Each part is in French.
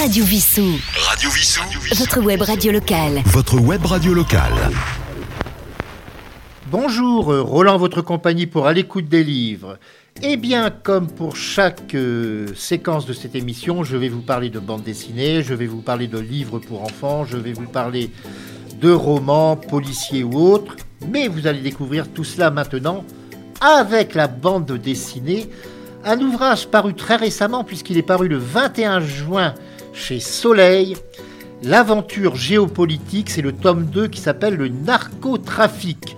Radio Vissou. Radio Vissou. Votre web radio locale. Votre web radio locale. Bonjour, euh, Roland, votre compagnie pour À l'écoute des livres. Eh bien, comme pour chaque euh, séquence de cette émission, je vais vous parler de bande dessinée, je vais vous parler de livres pour enfants, je vais vous parler de romans, policiers ou autres. Mais vous allez découvrir tout cela maintenant avec la bande dessinée. Un ouvrage paru très récemment puisqu'il est paru le 21 juin chez Soleil. L'aventure géopolitique, c'est le tome 2 qui s'appelle le narcotrafic.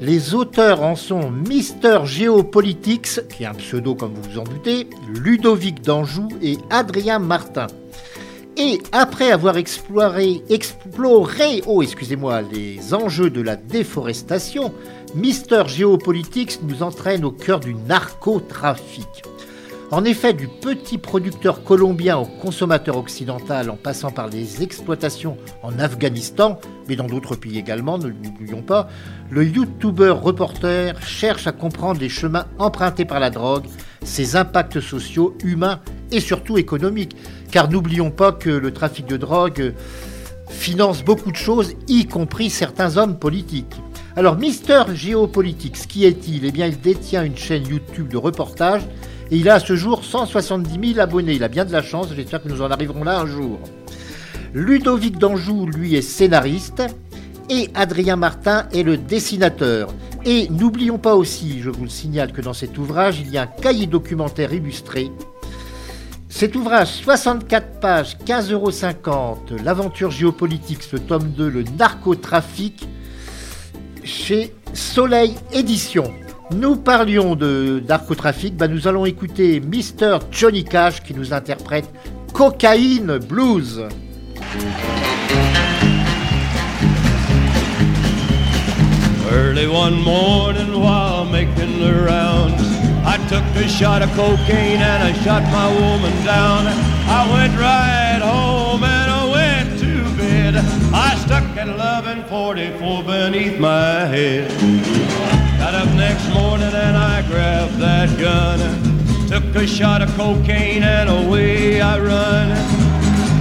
Les auteurs en sont Mister Geopolitics, qui est un pseudo comme vous vous en doutez, Ludovic d'Anjou et Adrien Martin. Et après avoir exploré, exploré oh, excusez-moi, les enjeux de la déforestation, Mister Geopolitics nous entraîne au cœur du narcotrafic. En effet, du petit producteur colombien au consommateur occidental en passant par les exploitations en Afghanistan, mais dans d'autres pays également, ne l'oublions pas, le YouTuber reporter cherche à comprendre les chemins empruntés par la drogue, ses impacts sociaux, humains et surtout économiques. Car n'oublions pas que le trafic de drogue finance beaucoup de choses, y compris certains hommes politiques. Alors, Mister Geopolitics, qui est-il? Eh bien, il détient une chaîne YouTube de reportage et il a à ce jour 170 000 abonnés. Il a bien de la chance, j'espère que nous en arriverons là un jour. Ludovic d'Anjou, lui, est scénariste et Adrien Martin est le dessinateur. Et n'oublions pas aussi, je vous le signale, que dans cet ouvrage, il y a un cahier documentaire illustré. Cet ouvrage, 64 pages, 15,50 euros, l'aventure géopolitique, ce tome 2, le narcotrafic, chez Soleil Édition. Nous parlions de narcotrafic, bah nous allons écouter Mr. Johnny Cash qui nous interprète Cocaine Blues. Early one morning while making the rounds, I took a shot of cocaine and I shot my woman down. I went right home and I went to bed. I stuck at 1144 beneath my head. Got up next morning and I grabbed that gun. Took a shot of cocaine and away I run.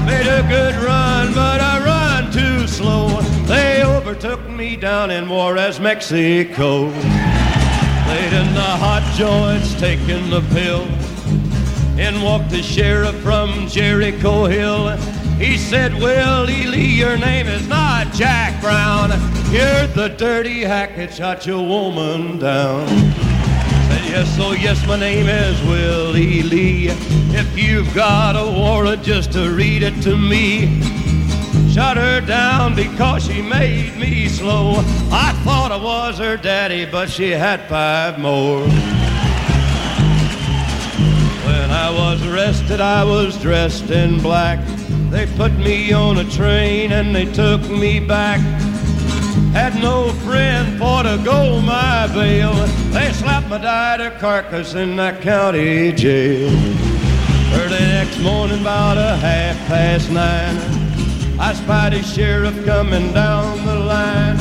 Made a good run, but I run too slow. They overtook me down in Juarez, Mexico. Laid in the hot joints, taking the pill. In walked the sheriff from Jericho Hill. He said, Willie Lee, your name is not Jack Brown. You're the dirty hack that shot your woman down. Said, yes, oh yes, my name is Willie Lee. If you've got a warrant, just to read it to me. Shut her down because she made me slow. I thought I was her daddy, but she had five more. When I was arrested, I was dressed in black. They put me on a train and they took me back. Had no friend for to go my bail. They slapped my died carcass in that county jail. Early next morning, about a half past nine, I spied a sheriff coming down the line.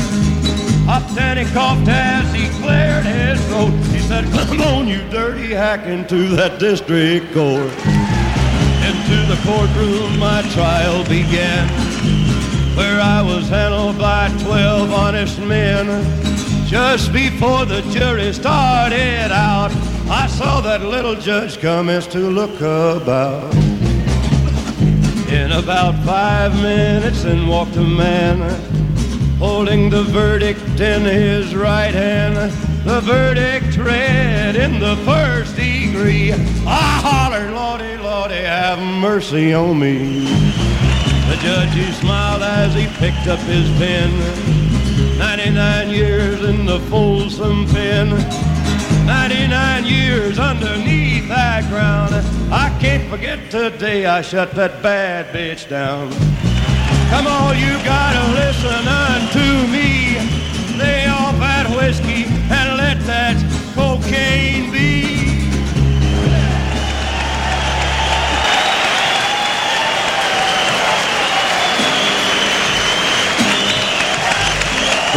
Up and he coughed as he cleared his throat. He said, Come on, you dirty hack, into that district court. Into the courtroom my trial began, where I was handled by twelve honest men. Just before the jury started out, I saw that little judge commence to look about. In about five minutes, in walked a man holding the verdict in his right hand. The verdict read in the first I hollered, Lordy, Lordy, have mercy on me. The judge, he smiled as he picked up his pen. 99 years in the Folsom pen. 99 years underneath that ground. I can't forget today I shut that bad bitch down. Come on, you gotta listen unto me. Lay off that whiskey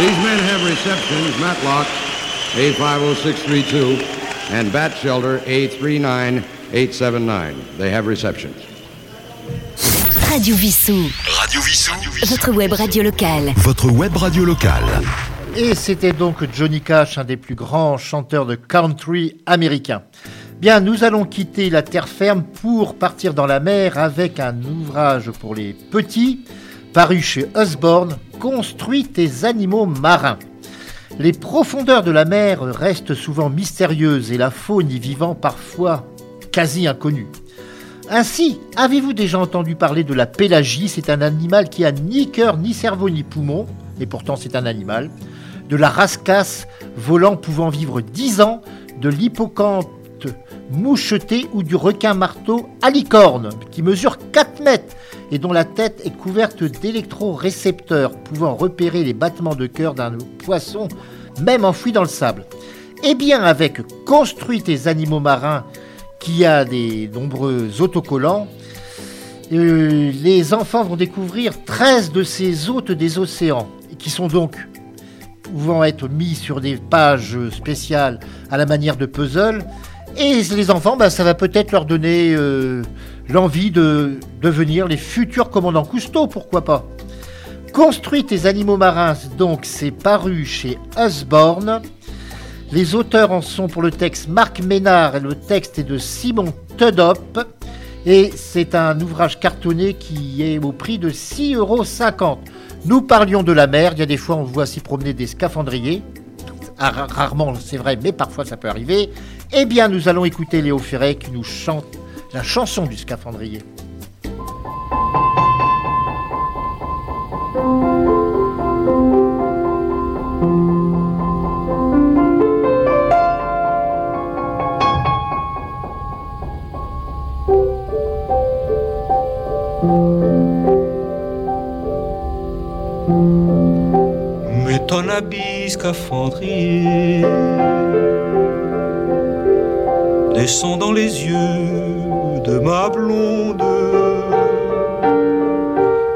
These men have receptions, Matlock A50632 and Bat Shelter A39879. They have receptions. Radio Vissou. Radio Vissou. Votre web radio locale. Votre web radio locale. Et c'était donc Johnny Cash, un des plus grands chanteurs de country américains. Bien, nous allons quitter la terre ferme pour partir dans la mer avec un ouvrage pour les petits, paru chez Osborne, Construit tes animaux marins. Les profondeurs de la mer restent souvent mystérieuses et la faune y vivant parfois quasi inconnue. Ainsi, avez-vous déjà entendu parler de la pélagie? C'est un animal qui a ni cœur, ni cerveau, ni poumon, et pourtant c'est un animal. De la rascasse volant pouvant vivre 10 ans, de l'hippocampe moucheté ou du requin marteau à licorne, qui mesure 4 mètres et dont la tête est couverte d'électrorécepteurs pouvant repérer les battements de cœur d'un poisson, même enfoui dans le sable. Eh bien, avec Construit tes animaux marins, qui a des nombreux autocollants, euh, les enfants vont découvrir 13 de ces hôtes des océans, qui sont donc pouvant être mis sur des pages spéciales à la manière de puzzle. Et les enfants, bah, ça va peut-être leur donner euh, l'envie de devenir les futurs commandants Cousteau, pourquoi pas? Construit tes animaux marins, donc c'est paru chez Usborne. Les auteurs en sont pour le texte Marc Ménard et le texte est de Simon Tedop. Et c'est un ouvrage cartonné qui est au prix de 6,50 euros. Nous parlions de la mer, il y a des fois on voit s'y promener des scaphandriers. Ah, rarement, c'est vrai, mais parfois ça peut arriver. Eh bien, nous allons écouter Léo Ferré qui nous chante la chanson du scaphandrier. Mets habit scaphandrier Descends dans les yeux de ma blonde.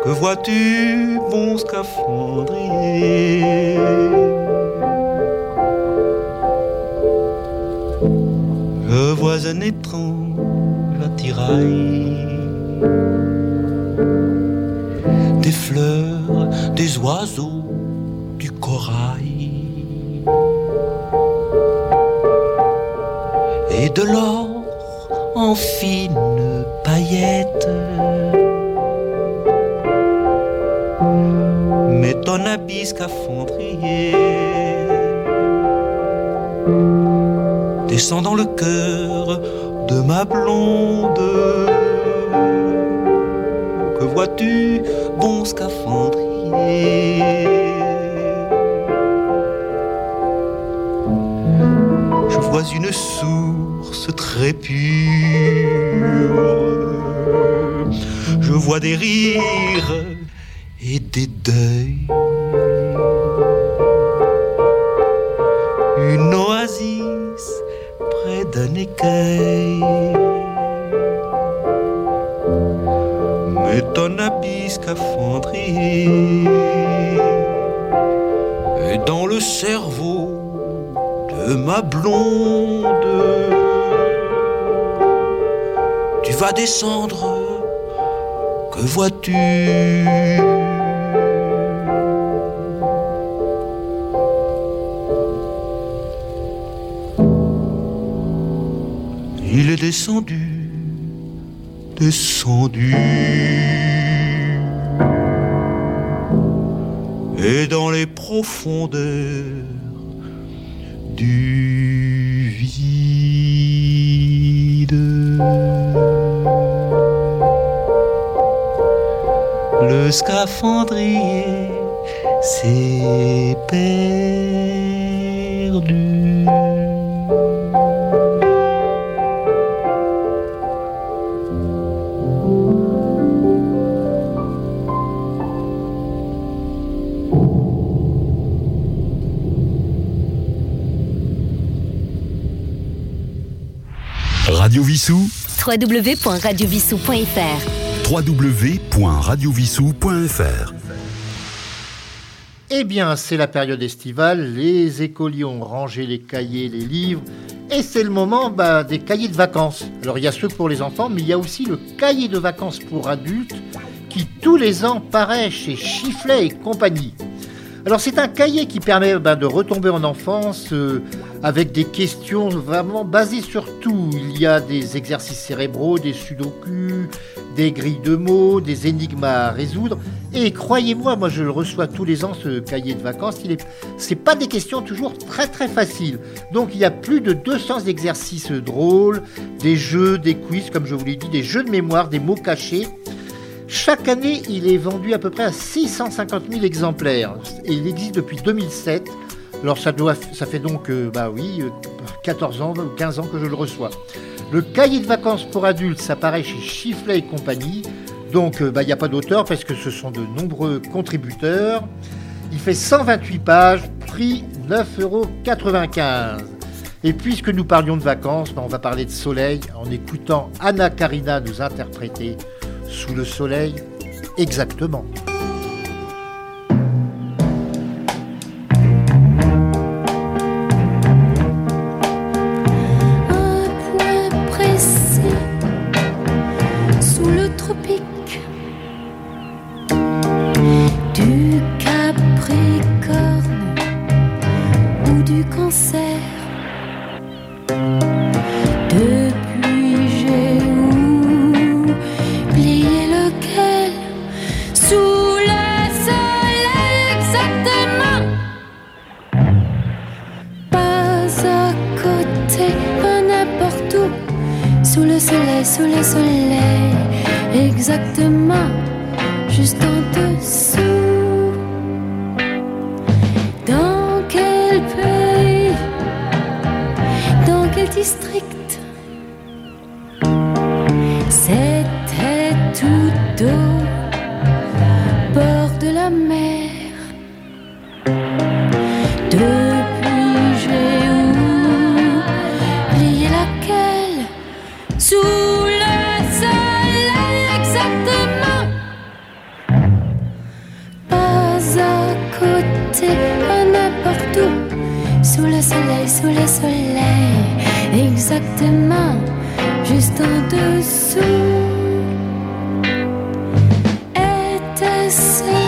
Que vois-tu, bon scaphandrier Je vois un étrange attirail Des fleurs, des oiseaux, Et de l'or en fines paillettes Mais ton habit scaphandrier Descend dans le cœur de ma blonde. Que vois-tu, bon scaphandrier? Une source très pure. Je vois des rires et des deuils. Une oasis près d'un écueil. Mais ton habit scaphandrier est dans le cerveau ma blonde. Tu vas descendre, que vois-tu? Il est descendu, descendu. Et dans les profondeurs Le scaphandrier s'est perdu. Radio Vissou. www.radiovissou.fr www.radiovissou.fr Eh bien, c'est la période estivale, les écoliers ont rangé les cahiers, les livres, et c'est le moment bah, des cahiers de vacances. Alors, il y a ceux pour les enfants, mais il y a aussi le cahier de vacances pour adultes qui tous les ans paraît chez Chifflet et compagnie. Alors c'est un cahier qui permet ben, de retomber en enfance euh, avec des questions vraiment basées sur tout. Il y a des exercices cérébraux, des sudoku, des grilles de mots, des énigmes à résoudre. Et croyez-moi, moi je le reçois tous les ans ce cahier de vacances. Il est, c'est pas des questions toujours très très faciles. Donc il y a plus de 200 exercices drôles, des jeux, des quiz, comme je vous l'ai dit, des jeux de mémoire, des mots cachés. Chaque année, il est vendu à peu près à 650 000 exemplaires. Et il existe depuis 2007. Alors ça, fait donc, euh, bah oui, euh, 14 ans ou 15 ans que je le reçois. Le cahier de vacances pour adultes, ça paraît chez Chifflet et compagnie. Donc euh, bah, il n'y a pas d'auteur parce que ce sont de nombreux contributeurs. Il fait 128 pages, prix 9,95 euros. Et puisque nous parlions de vacances, bah, on va parler de soleil en écoutant Anna Karina nous interpréter Sous le soleil exactement. Côté, pas n'importe où. Sous le soleil, sous le soleil Exactement, juste en dessous. Était-ce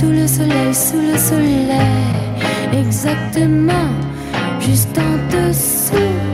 Sous le soleil, sous le soleil, exactement, juste en dessous.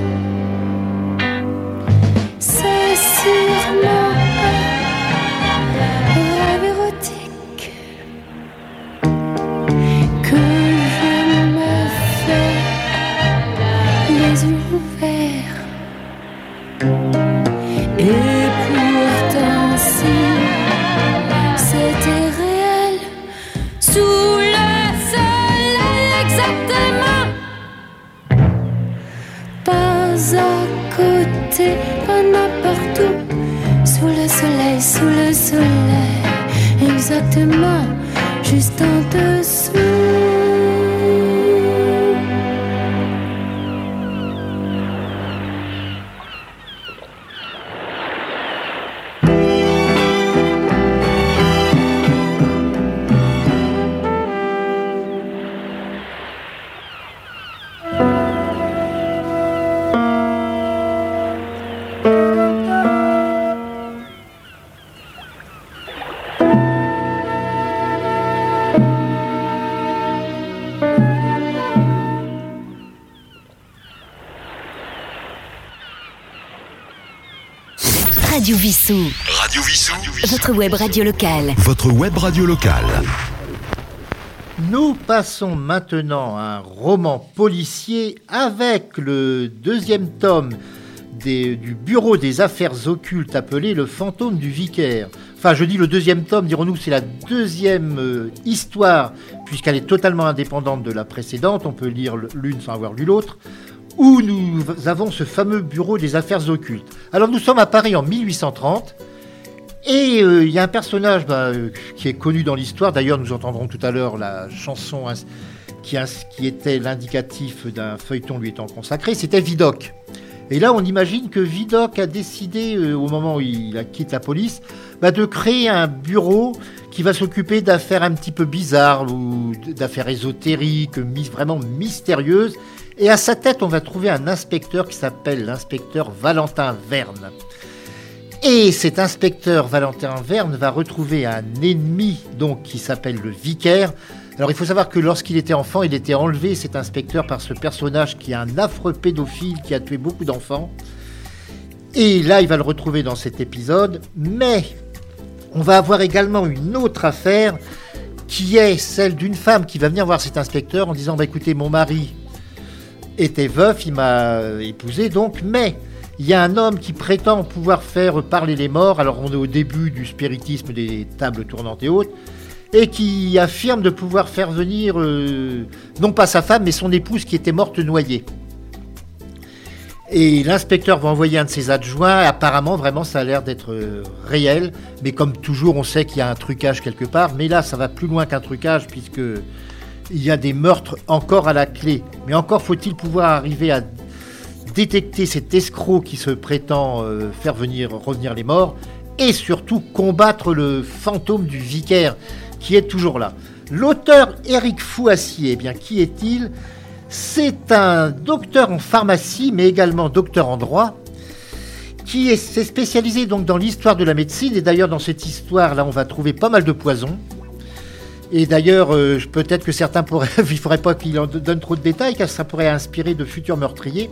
Radio Vissou. Radio Vissou. Votre web radio locale. Votre web radio locale. Nous passons maintenant à un roman policier avec le deuxième tome des- du Bureau des affaires occultes appelé Le fantôme du vicaire. Enfin, je dis le deuxième tome, dirons-nous, c'est la deuxième euh, histoire, puisqu'elle est totalement indépendante de la précédente. On peut lire l'une sans avoir lu l'autre. Où nous avons ce fameux Bureau des affaires occultes. Alors, nous sommes à Paris en 1830. Et euh, il y a un personnage bah, euh, qui est connu dans l'histoire. D'ailleurs, nous entendrons tout à l'heure la chanson qui, était l'indicatif d'un feuilleton lui étant consacré. C'était Vidocq. Et là, on imagine que Vidocq a décidé, euh, au moment où il quitte la police, bah, de créer un bureau qui va s'occuper d'affaires un petit peu bizarres ou d'affaires ésotériques, vraiment mystérieuses. Et à sa tête, on va trouver un inspecteur qui s'appelle l'inspecteur Valentin Verne. Et cet inspecteur Valentin Verne va retrouver un ennemi donc qui s'appelle le vicaire. Alors il faut savoir que lorsqu'il était enfant, il était enlevé cet inspecteur par ce personnage qui est un affreux pédophile qui a tué beaucoup d'enfants. Et là, il va le retrouver dans cet épisode. Mais on va avoir également une autre affaire qui est celle d'une femme qui va venir voir cet inspecteur en disant bah, écoutez, mon mari était veuf, il m'a épousé donc, mais il y a un homme qui prétend pouvoir faire parler les morts, alors on est au début du spiritisme des tables tournantes et autres, et qui affirme de pouvoir faire venir, euh, non pas sa femme, mais son épouse qui était morte noyée. Et l'inspecteur va envoyer un de ses adjoints. Apparemment, vraiment, ça a l'air d'être euh, réel. Mais comme toujours, on sait qu'il y a un trucage quelque part. Mais là, ça va plus loin qu'un trucage, puisque il y a des meurtres encore à la clé. Mais encore faut-il pouvoir arriver à détecter cet escroc qui se prétend euh, faire venir revenir les morts, et surtout combattre le fantôme du vicaire qui est toujours là. L'auteur Éric Fouassier, eh bien, qui est-il? C'est un docteur en pharmacie, mais également docteur en droit, qui est, s'est spécialisé donc dans l'histoire de la médecine. Et d'ailleurs, dans cette histoire-là, on va trouver pas mal de poisons. Et d'ailleurs, euh, peut-être que certains pourraient, il ne faudrait pas qu'il en donne trop de détails, car ça pourrait inspirer de futurs meurtriers.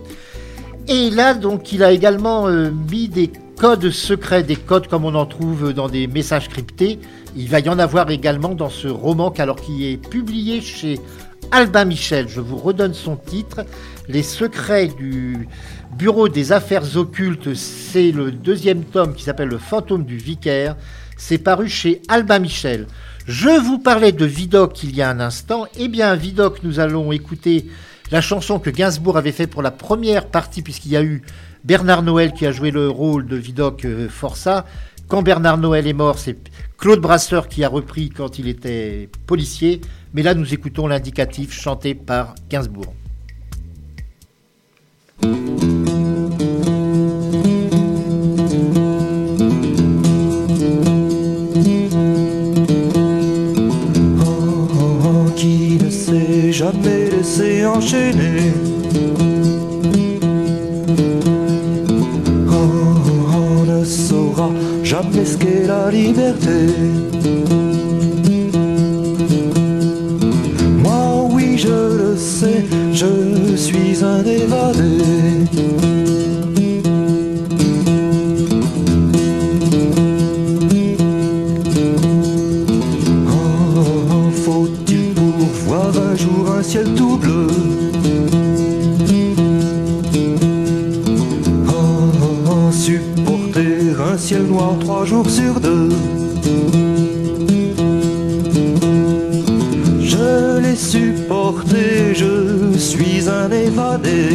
Et là, donc, il a également euh, mis des codes secrets, des codes comme on en trouve dans des messages cryptés. Il va y en avoir également dans ce roman, alors qui est publié chez Albin Michel. Je vous redonne son titre. Les secrets du Bureau des affaires occultes, c'est le deuxième tome qui s'appelle Le fantôme du vicaire. C'est paru chez Albin Michel. Je vous parlais de Vidocq il y a un instant. Eh bien, Vidocq, nous allons écouter la chanson que Gainsbourg avait fait pour la première partie, puisqu'il y a eu Bernard Noël qui a joué le rôle de Vidocq euh, Forçat. Quand Bernard Noël est mort, c'est Claude Brasseur qui a repris quand il était policier. Mais là, nous écoutons l'indicatif chanté par Gainsbourg. Jamais laissé enchaîner. Oh, on ne saura jamais ce qu'est la liberté. Moi, oui, je le sais, je suis un évadé. Trois jours sur deux. Je l'ai supporté, je suis un évadé.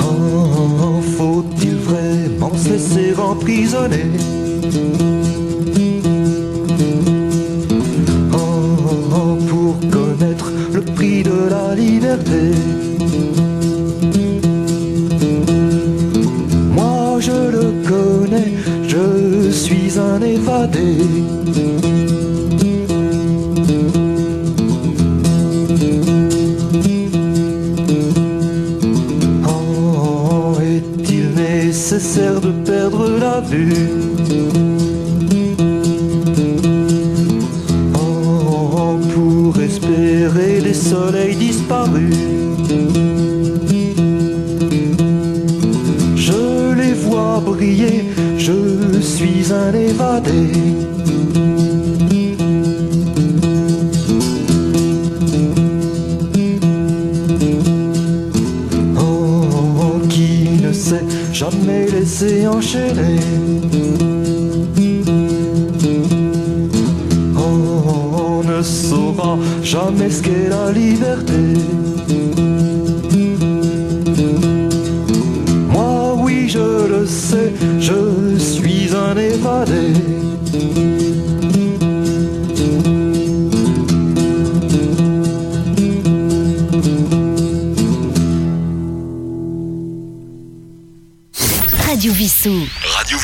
Oh, faut-il vraiment se laisser emprisonner? Moi je le connais, je suis un évadé. Oh, est-il nécessaire de perdre la vue? Je suis un évadé Oh, qui ne s'est jamais laissé enchaîner. Oh, on ne saura jamais ce qu'est la liberté.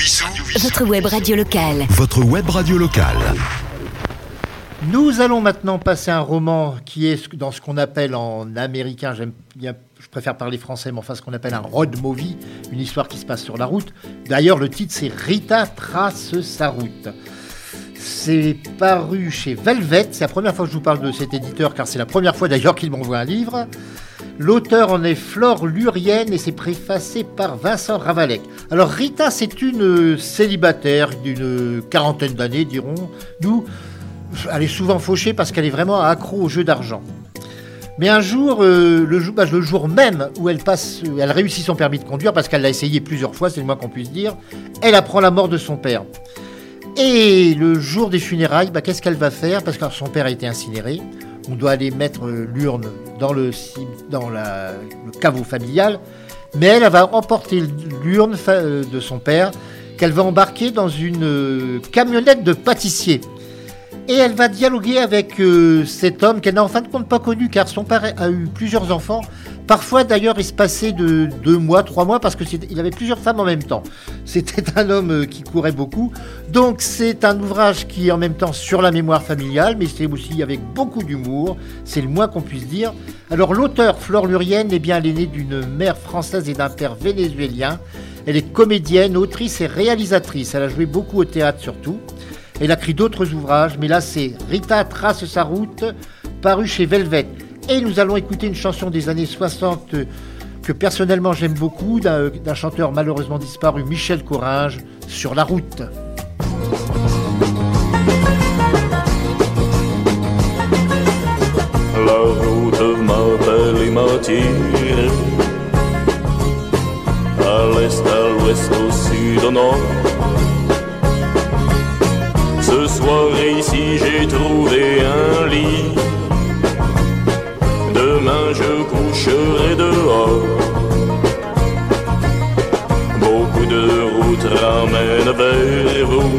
Vissou. Votre web radio locale. Votre web radio locale. Nous allons maintenant passer à un roman qui est dans ce qu'on appelle en américain, j'aime bien, je préfère parler français, mais enfin ce qu'on appelle un road movie, une histoire qui se passe sur la route. D'ailleurs, le titre c'est Rita trace sa route. C'est paru chez Velvet, c'est la première fois que je vous parle de cet éditeur, car c'est la première fois d'ailleurs qu'il m'envoie un livre. L'auteur en est Flore Lurienne et c'est préfacé par Vincent Ravalec. Alors Rita, c'est une célibataire d'une quarantaine d'années, dirons-nous. Elle est souvent fauchée parce qu'elle est vraiment accro au jeu d'argent. Mais un jour, euh, le, jour bah, le jour même où elle passe, elle réussit son permis de conduire parce qu'elle l'a essayé plusieurs fois, c'est le moins qu'on puisse dire, elle apprend la mort de son père. Et le jour des funérailles, bah, qu'est-ce qu'elle va faire? Parce que son père a été incinéré. On doit aller mettre euh, l'urne dans, le, caveau familial. Mais elle, elle va emporter l'urne euh, de son père qu'elle va embarquer dans une camionnette de pâtissier. Et elle va dialoguer avec euh, cet homme qu'elle n'a en fin de compte pas connu car son père a eu plusieurs enfants. Parfois d'ailleurs il se passait de deux mois, trois mois parce qu'il avait plusieurs femmes en même temps. C'était un homme euh, qui courait beaucoup. Donc c'est un ouvrage qui est en même temps sur la mémoire familiale mais c'est aussi avec beaucoup d'humour. C'est le moins qu'on puisse dire. Alors l'auteur Flore Lurienne est bien l'aînée d'une mère française et d'un père vénézuélien. Elle est comédienne, autrice et réalisatrice. Elle a joué beaucoup au théâtre surtout. Elle a écrit d'autres ouvrages, mais là c'est Rita trace sa route, paru chez Velvet. Et nous allons écouter une chanson des années 60 que personnellement j'aime beaucoup, d'un chanteur malheureusement disparu, Michel Coringe, Sur la route. La route m'appelle et m'attire À l'est, à l'ouest, au sud, au nord? Ce soir ici j'ai trouvé un lit. Demain je coucherai dehors. Beaucoup de routes ramènent vers vous.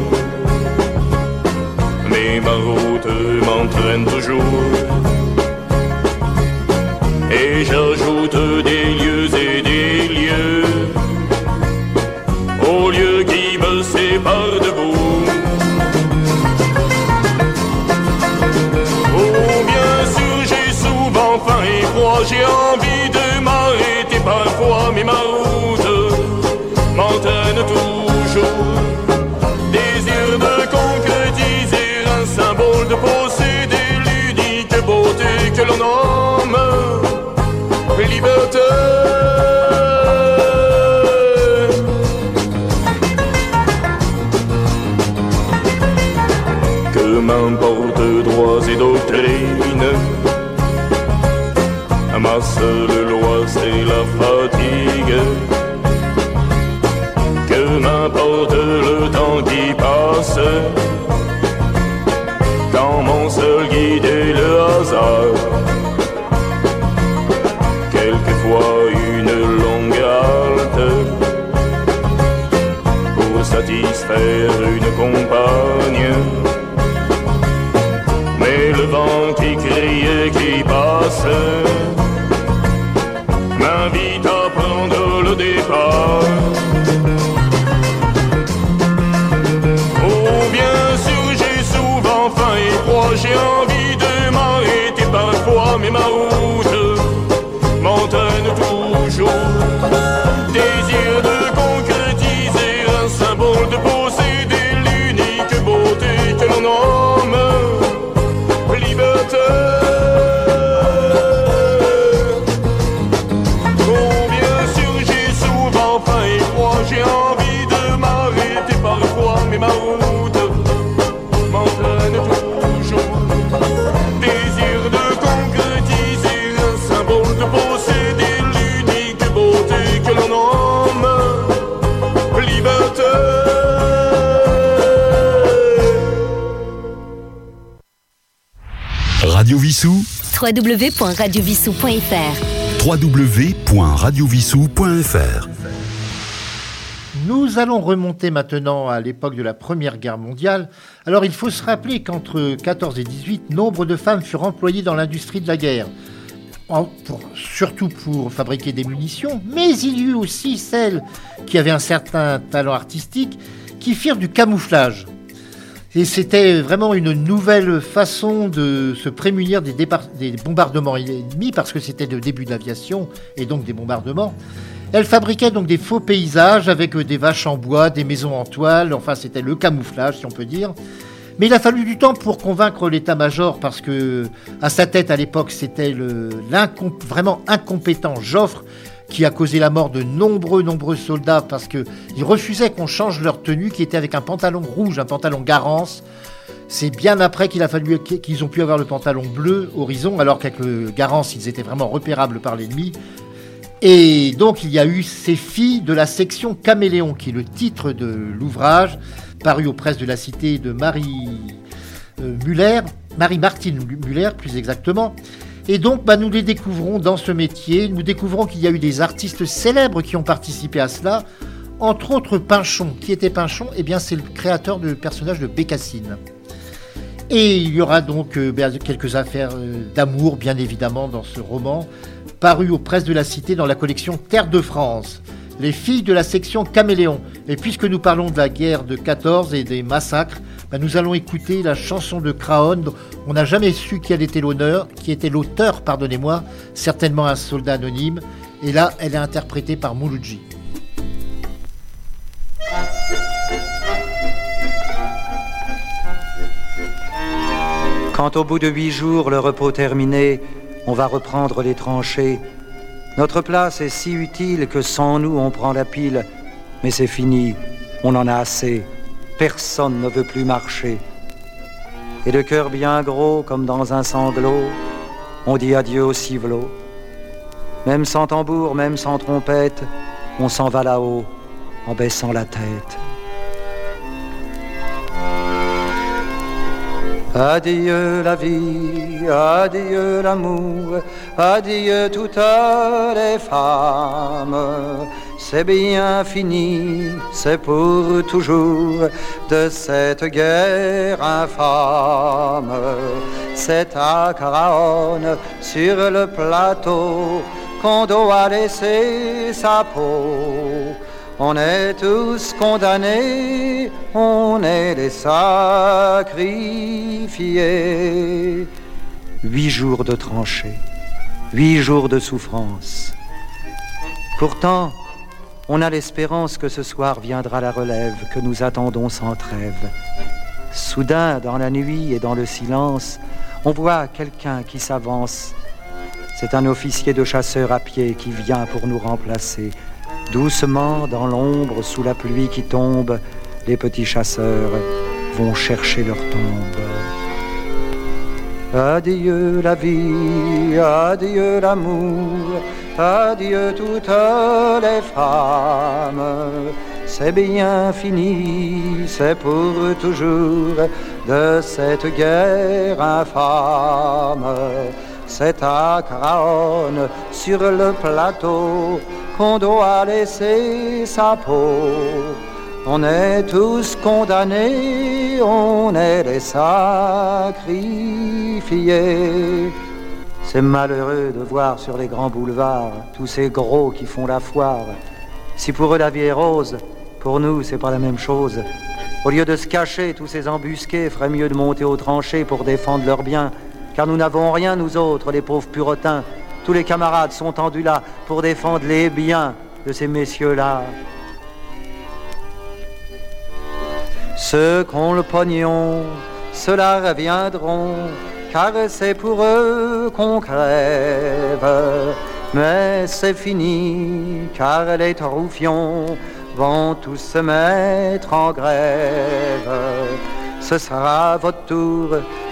Mais ma route m'entraîne toujours. Et j'ajoute des lieux Que m'importe droits et doctrines. Ma seule loi c'est la fatigue. Que m'importe le temps qui passe. Quand mon seul guide est le hasard une compagne. Mais le vent qui crie et qui passe www.radiovissou.fr www.radiovissou.fr Nous allons remonter maintenant à l'époque de la Première Guerre mondiale. Alors il faut se rappeler qu'entre 14 et 18, nombre de femmes furent employées dans l'industrie de la guerre. en- pour- surtout pour fabriquer des munitions, mais il y eut aussi celles qui avaient un certain talent artistique qui firent du camouflage. Et c'était vraiment une nouvelle façon de se prémunir des, des bombardements ennemis, parce que c'était le début de l'aviation et donc des bombardements. Elle fabriquait donc des faux paysages avec euh, des vaches en bois, des maisons en toile, enfin c'était le camouflage si on peut dire. Mais il a fallu du temps pour convaincre l'état-major parce que à sa tête à l'époque c'était vraiment incompétent Joffre qui a causé la mort de nombreux nombreux soldats parce que ils refusaient qu'on change leur tenue qui était avec un pantalon rouge, un pantalon Garance. C'est bien après qu'il a fallu qu'ils ont pu avoir le pantalon bleu horizon alors qu'avec le Garance ils étaient vraiment repérables par l'ennemi. Et donc il y a eu ces filles de la section Caméléon, qui est le titre de l'ouvrage, paru aux presses de la cité de Marie euh, Muller, Marie-Martine Muller plus exactement. Et donc bah, nous les découvrons dans ce métier, nous découvrons qu'il y a eu des artistes célèbres qui ont participé à cela, entre autres Pinchon. Qui était Pinchon? Eh bien c'est le créateur du personnage de Bécassine. Et il y aura donc euh, bien, quelques affaires euh, d'amour, bien évidemment, dans ce roman, paru aux presses de la Cité dans la collection Terre de France. Les filles de la section Caméléon. Et puisque nous parlons de la guerre de 14 et des massacres, bah, nous allons écouter la chanson de Craon. On n'a jamais su qui était l'honneur, qui était l'auteur, pardonnez-moi, certainement un soldat anonyme. Et là, elle est interprétée par Mouloudji. Quand au bout de huit jours, le repos terminé, on va reprendre les tranchées, notre place est si utile que sans nous on prend la pile, mais c'est fini, on en a assez, personne ne veut plus marcher. Et le cœur bien gros comme dans un sanglot, on dit adieu au civelot. Même sans tambour, même sans trompette, on s'en va là-haut en baissant la tête. Adieu la vie, adieu l'amour, adieu toutes les femmes. C'est bien fini, c'est pour toujours de cette guerre infâme. C'est à Caraon, sur le plateau, qu'on doit laisser sa peau. On est tous condamnés, on est les sacrifiés. Huit jours de tranchées, huit jours de souffrance. Pourtant, on a l'espérance que ce soir viendra la relève que nous attendons sans trêve. Soudain, dans la nuit et dans le silence, on voit quelqu'un qui s'avance. C'est un officier de chasseurs à pied qui vient pour nous remplacer. Doucement, dans l'ombre, sous la pluie qui tombe, les petits chasseurs vont chercher leur tombe. Adieu la vie, adieu l'amour, adieu toutes les femmes. C'est bien fini, c'est pour toujours de cette guerre infâme. C'est à Craon, sur le plateau, qu'on doit laisser sa peau. On est tous condamnés, on est les sacrifiés. C'est malheureux de voir sur les grands boulevards tous ces gros qui font la foire. Si pour eux la vie est rose, pour nous c'est pas la même chose. Au lieu de se cacher, tous ces embusqués feraient mieux de monter aux tranchées pour défendre leurs biens. Car nous n'avons rien, nous autres, les pauvres purotins. Tous les camarades sont tendus là pour défendre les biens de ces messieurs-là. Ceux qu'ont le pognon, ceux-là reviendront, car c'est pour eux qu'on crève. Mais c'est fini, car les troufions vont tous se mettre en grève. Ce sera votre tour,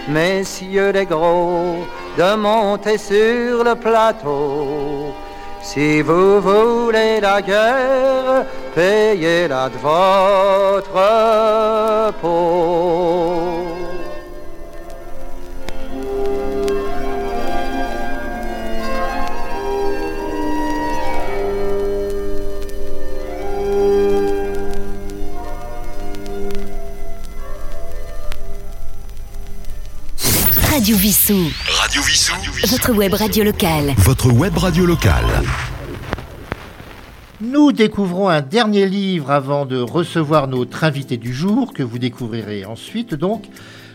messieurs les gros, de monter sur le plateau. Si vous voulez la guerre, payez-la de votre peau. Radio Vissou. Radio Vissou. Votre web radio locale. Votre web radio locale. Nous découvrons un dernier livre avant de recevoir notre invité du jour, que vous découvrirez ensuite donc.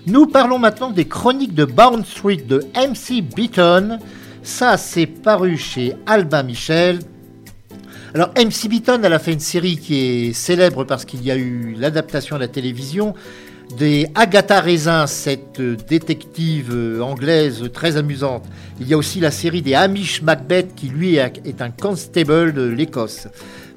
Nous parlons maintenant des chroniques de Bound Street de MC Beaton. Ça, c'est paru chez Albin Michel. Alors, MC Beaton, elle a fait une série qui est célèbre parce qu'il y a eu l'adaptation à la télévision des Agatha Raisin, cette détective anglaise très amusante. Il y a aussi la série des Hamish Macbeth qui lui est un constable de l'Écosse.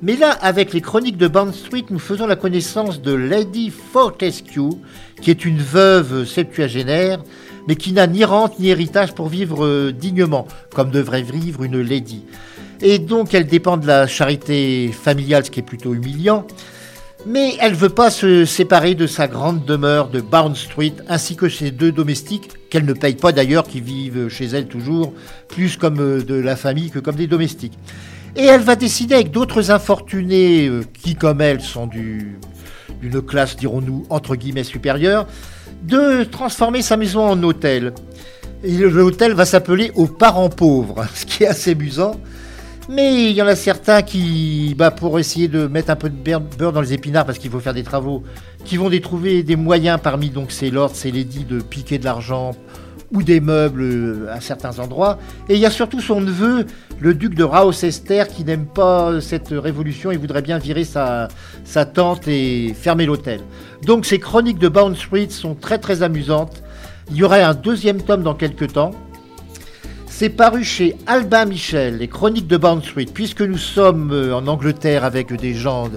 Mais là, avec les chroniques de Bond Street, nous faisons la connaissance de Lady Fortescue, qui est une veuve septuagénaire, mais qui n'a ni rente ni héritage pour vivre euh, dignement, comme devrait vivre une lady. Et donc elle dépend de la charité familiale, ce qui est plutôt humiliant. Mais elle veut pas se séparer de sa grande demeure de Bound Street, ainsi que ses deux domestiques, qu'elle ne paye pas d'ailleurs, qui vivent chez elle toujours, plus comme euh, de la famille que comme des domestiques. Et elle va décider avec d'autres infortunés, euh, qui comme elle sont d'une classe, dirons-nous, entre guillemets supérieure, de transformer sa maison en hôtel. L'hôtel va s'appeler aux parents pauvres, ce qui est assez amusant. Mais il y en a certains qui, bah, pour essayer de mettre un peu de beurre dans les épinards, parce qu'il faut faire des travaux, qui vont trouver des moyens parmi donc ces lords, ces ladies de piquer de l'argent ou des meubles euh, à certains endroits. Et il y a surtout son neveu, le duc de Raosester, qui n'aime pas cette révolution et voudrait bien virer sa, sa tante et fermer l'hôtel. Donc ces chroniques de Bound Street sont très très amusantes. Il y aurait un deuxième tome dans quelques temps. C'est paru chez Albin Michel, les chroniques de Bound Street. Puisque nous sommes euh, en Angleterre avec des gens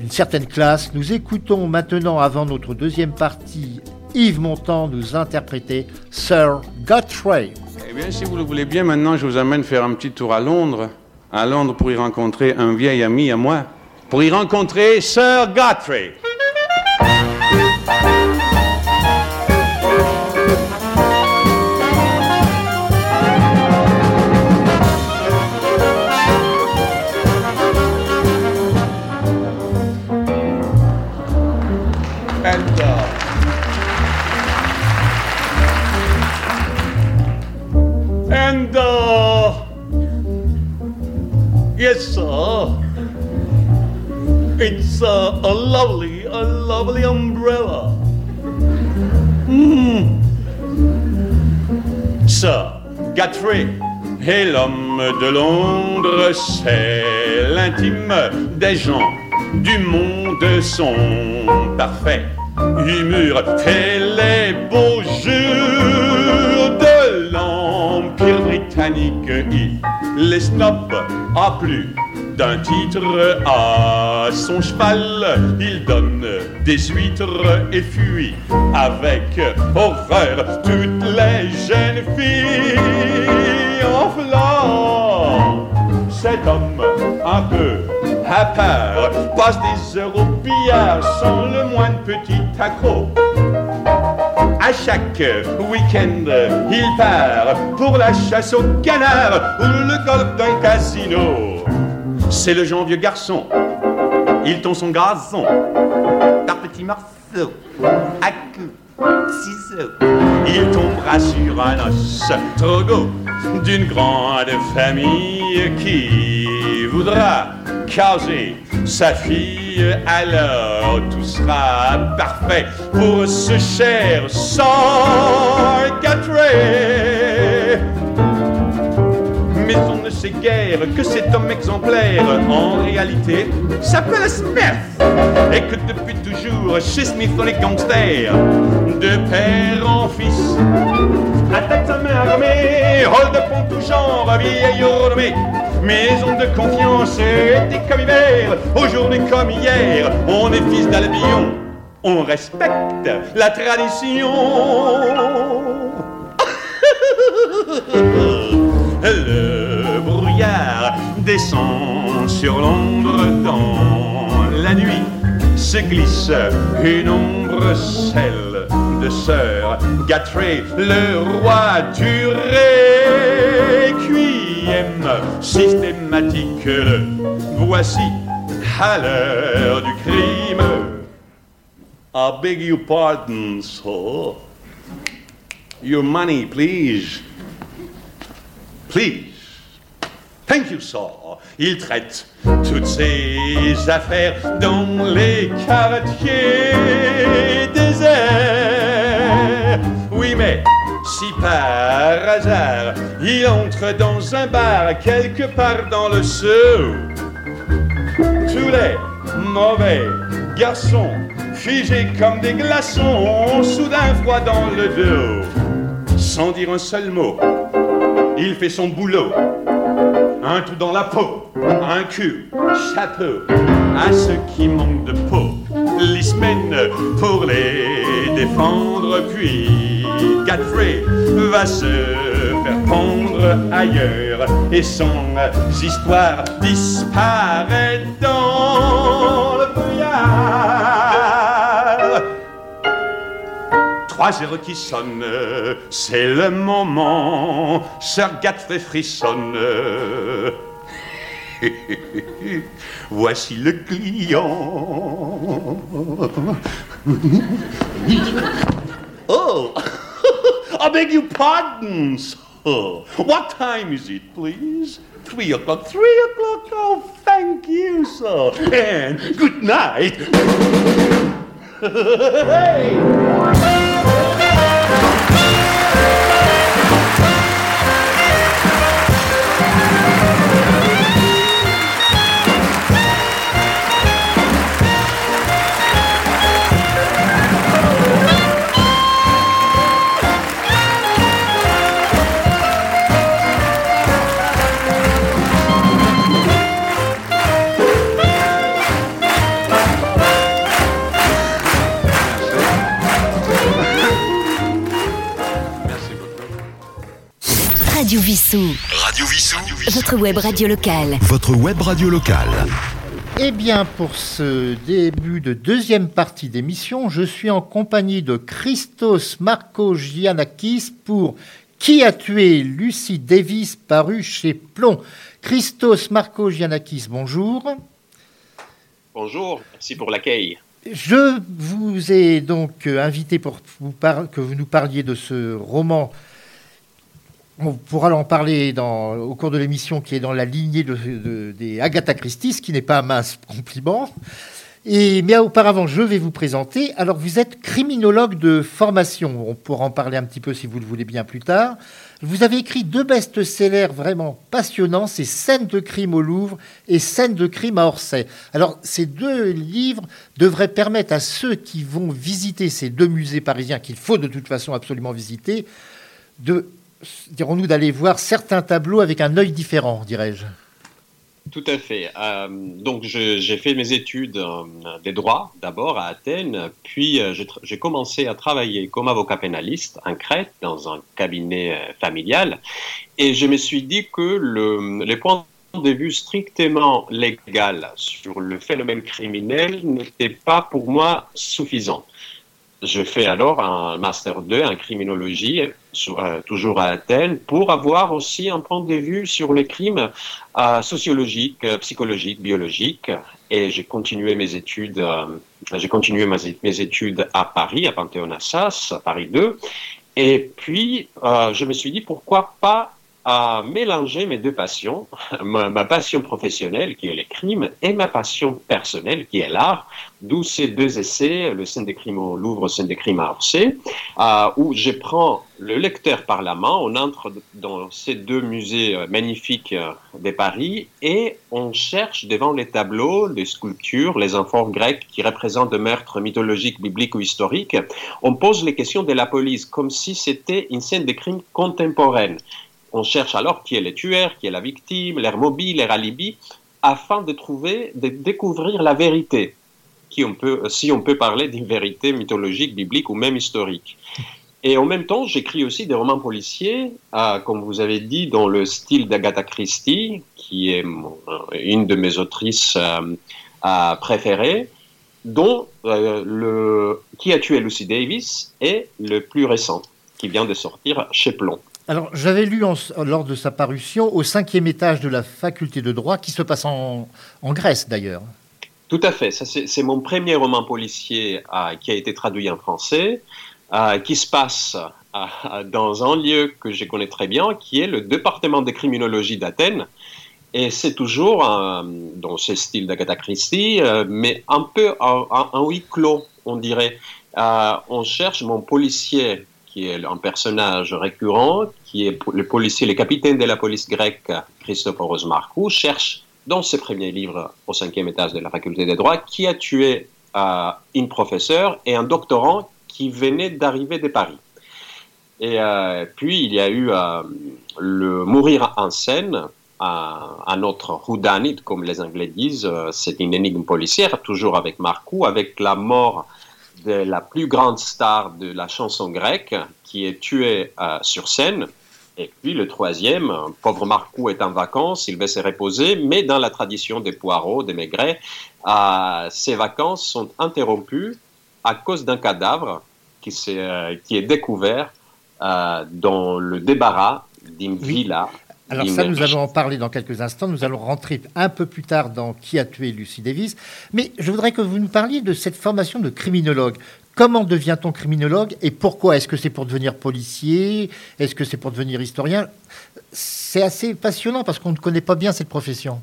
d'une certaine classe, nous écoutons maintenant, avant notre deuxième partie, Yves Montand nous interpréter Sir Godfrey. Eh bien, si vous le voulez bien, maintenant, je vous amène faire un petit tour à Londres. À Londres pour y rencontrer un vieil ami à moi. Pour y rencontrer Sir Godfrey. And, uh, yes, sir. It's uh, a lovely, a lovely umbrella. Hmm. Sir Godfrey et l'homme de Londres, c'est l'intime des gens du monde sont parfaits, et les beaux jours Il les snob à plus d'un titre à son cheval. Il donne des huîtres et fuit avec horreur toutes les jeunes filles en flammes. Cet homme un peu à part passe des heures au billard sans le moindre petit accro. À chaque week-end, il part pour la chasse au canard ou le golf d'un casino. C'est le genre vieux garçon, il tombe son garçon par petits morceaux, à coups, ciseaux. Il tombera sur un os trop d'une grande famille qui voudra caser sa fille, alors tout sera parfait pour ce cher Godfrey. Mais on ne sait guère que cet homme exemplaire, en réalité, s'appelle Smith. Et que depuis toujours, chez Smith, on est gangster, de père en fils. Attaque sa main armée, de pont tout genre, vieil renommé. Maison de confiance, été comme hiver, aujourd'hui comme hier, on est fils d'Albion, on respecte la tradition. Le brouillard descend sur l'ombre dans la nuit. Se glisse une ombre, celle de Sir Godfrey, le roi du requiem systématique. Voici à l'heure du crime. I beg your pardon, sir. Your money, please. Please. Thank you, sir. Il traite toutes ses affaires dans les quartiers déserts. Oui, mais si par hasard il entre dans un bar quelque part dans le sud, tous les mauvais garçons figés comme des glaçons, soudain froid dans le dos, sans dire un seul mot, il fait son boulot. Un trou dans la peau, un cul, chapeau, à ceux qui manquent de peau, l'ismène pour les défendre, puis Godfrey va se faire pendre ailleurs, et son histoire disparaît dans le brouillard. Trois zéros qui sonnent, c'est le moment. Sir Godfrey frissonne. Voici le client. Oh, I beg your pardon, sir. What time is it, please? Three o'clock. Three o'clock. Oh, thank you, sir. And good night. hey. Votre web radio locale. Votre web radio locale. Eh bien, pour ce début de deuxième partie d'émission, je suis en compagnie de Christos Marco-Giannakis pour Qui a tué Lucy Davis, paru chez Plomb. Christos Marco-Giannakis, bonjour. Bonjour, merci pour l'accueil. Je vous ai donc euh, invité pour que vous nous parliez de ce roman. On pourra en parler dans- au cours de l'émission qui est dans la lignée de, de- des Agatha Christie, ce qui n'est pas un mince compliment. Et, mais auparavant, je vais vous présenter. Alors, vous êtes criminologue de formation. On pourra en parler un petit peu si vous le voulez bien plus tard. Vous avez écrit deux best-sellers vraiment passionnants, c'est Scènes de crime au Louvre et Scènes de crime à Orsay. Alors, ces deux livres devraient permettre à ceux qui vont visiter ces deux musées parisiens, qu'il faut de toute façon absolument visiter, de, dirons-nous, d'aller voir certains tableaux avec un œil différent, dirais-je. Tout à fait. Euh, donc, j'ai fait mes études euh, des droits d'abord à Athènes, puis euh, j'ai commencé à travailler comme avocat pénaliste en Crète dans un cabinet familial, et je me suis dit que le, les points de vue strictement légal sur le phénomène criminel n'étaient pas pour moi suffisants. Je fais alors un master 2 en criminologie, toujours à Athènes, pour avoir aussi un point de vue sur les crimes euh, sociologiques, euh, psychologiques, biologiques. Et j'ai continué mes études, euh, j'ai continué mes études à Paris, à Panthéon-Assas, à Paris 2. Et puis, euh, je me suis dit, pourquoi pas à mélanger mes deux passions, ma, passion professionnelle qui est les crimes et ma passion personnelle qui est l'art, d'où ces deux essais, le scène des crimes au Louvre, scène des crimes à Orsay, euh, où je prends le lecteur par la main, on entre dans ces deux musées euh, magnifiques euh, de Paris et on cherche devant les tableaux, les sculptures, les amphores grecques qui représentent des meurtres mythologiques, bibliques ou historiques, on pose les questions de la police comme si c'était une scène de crime contemporaine. On cherche alors qui est le tueur, qui est la victime, l'air mobile, l'air alibi, afin de trouver, de découvrir la vérité, peut, si on peut parler d'une vérité mythologique, biblique ou même historique. Et en même temps, j'écris aussi des romans policiers, euh, comme vous avez dit, dans le style d'Agatha Christie, qui est euh, une de mes autrices euh, euh, préférées, dont euh, Qui a tué Lucy Davis est le plus récent, qui vient de sortir chez Plomb. Alors, j'avais lu en- lors de sa parution au cinquième étage de la faculté de droit, qui se passe en, en Grèce d'ailleurs. Tout à fait. C'est, mon premier roman policier euh, qui a été traduit en français, euh, qui se passe à- dans un lieu que je connais très bien, qui est le département de criminologie d'Athènes. Et c'est toujours dans ce style d'Agatha Christie, euh, mais un peu un huis clos, on dirait. Euh, on cherche mon policier, qui est un personnage récurrent, qui est le policier, le capitaine de la police grecque, Christophoros Markou, cherche dans ses premiers livres au cinquième étage de la faculté des droits qui a tué euh, une professeure et un doctorant qui venait d'arriver de Paris. Et euh, puis il y a eu euh, le mourir en scène, un, autre whodunit, comme les Anglais disent, c'est une énigme policière, toujours avec Marcou, avec la mort de la plus grande star de la chanson grecque, qui est tuée euh, sur scène. Et puis le troisième, pauvre Marcou est en vacances, il va se reposer, mais dans la tradition des poireaux, des Maigret, euh, ces vacances sont interrompues à cause d'un cadavre qui, s'est, euh, qui est découvert euh, dans le débarras d'une villa. Alors ça, nous allons en parler dans quelques instants. Nous allons rentrer un peu plus tard dans Qui a tué Lucy Davis. Mais je voudrais que vous nous parliez de cette formation de criminologue. Comment devient-on criminologue et pourquoi Est-ce que c'est pour devenir policier? Est-ce que c'est pour devenir historien? C'est assez passionnant parce qu'on ne connaît pas bien cette profession,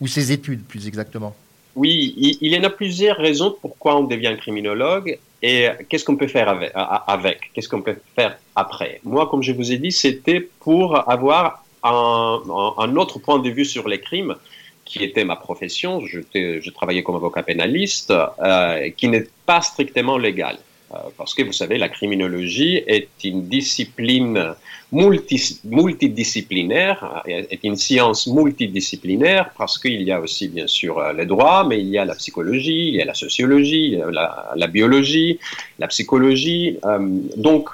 ou ses études plus exactement. Oui, il, il y en a plusieurs raisons pourquoi on devient criminologue et qu'est-ce qu'on peut faire avec, avec? Qu'est-ce qu'on peut faire après? Moi, comme je vous ai dit, c'était pour avoir un, autre point de vue sur les crimes qui était ma profession. Je, je travaillais comme avocat pénaliste, euh, qui n'est pas strictement légal. Euh, parce que vous savez, la criminologie est une discipline multi- multidisciplinaire, euh, est une science multidisciplinaire parce qu'il y a aussi bien sûr euh, les droits, mais il y a la psychologie, il y a la sociologie, la, biologie, la psychologie. Euh, donc,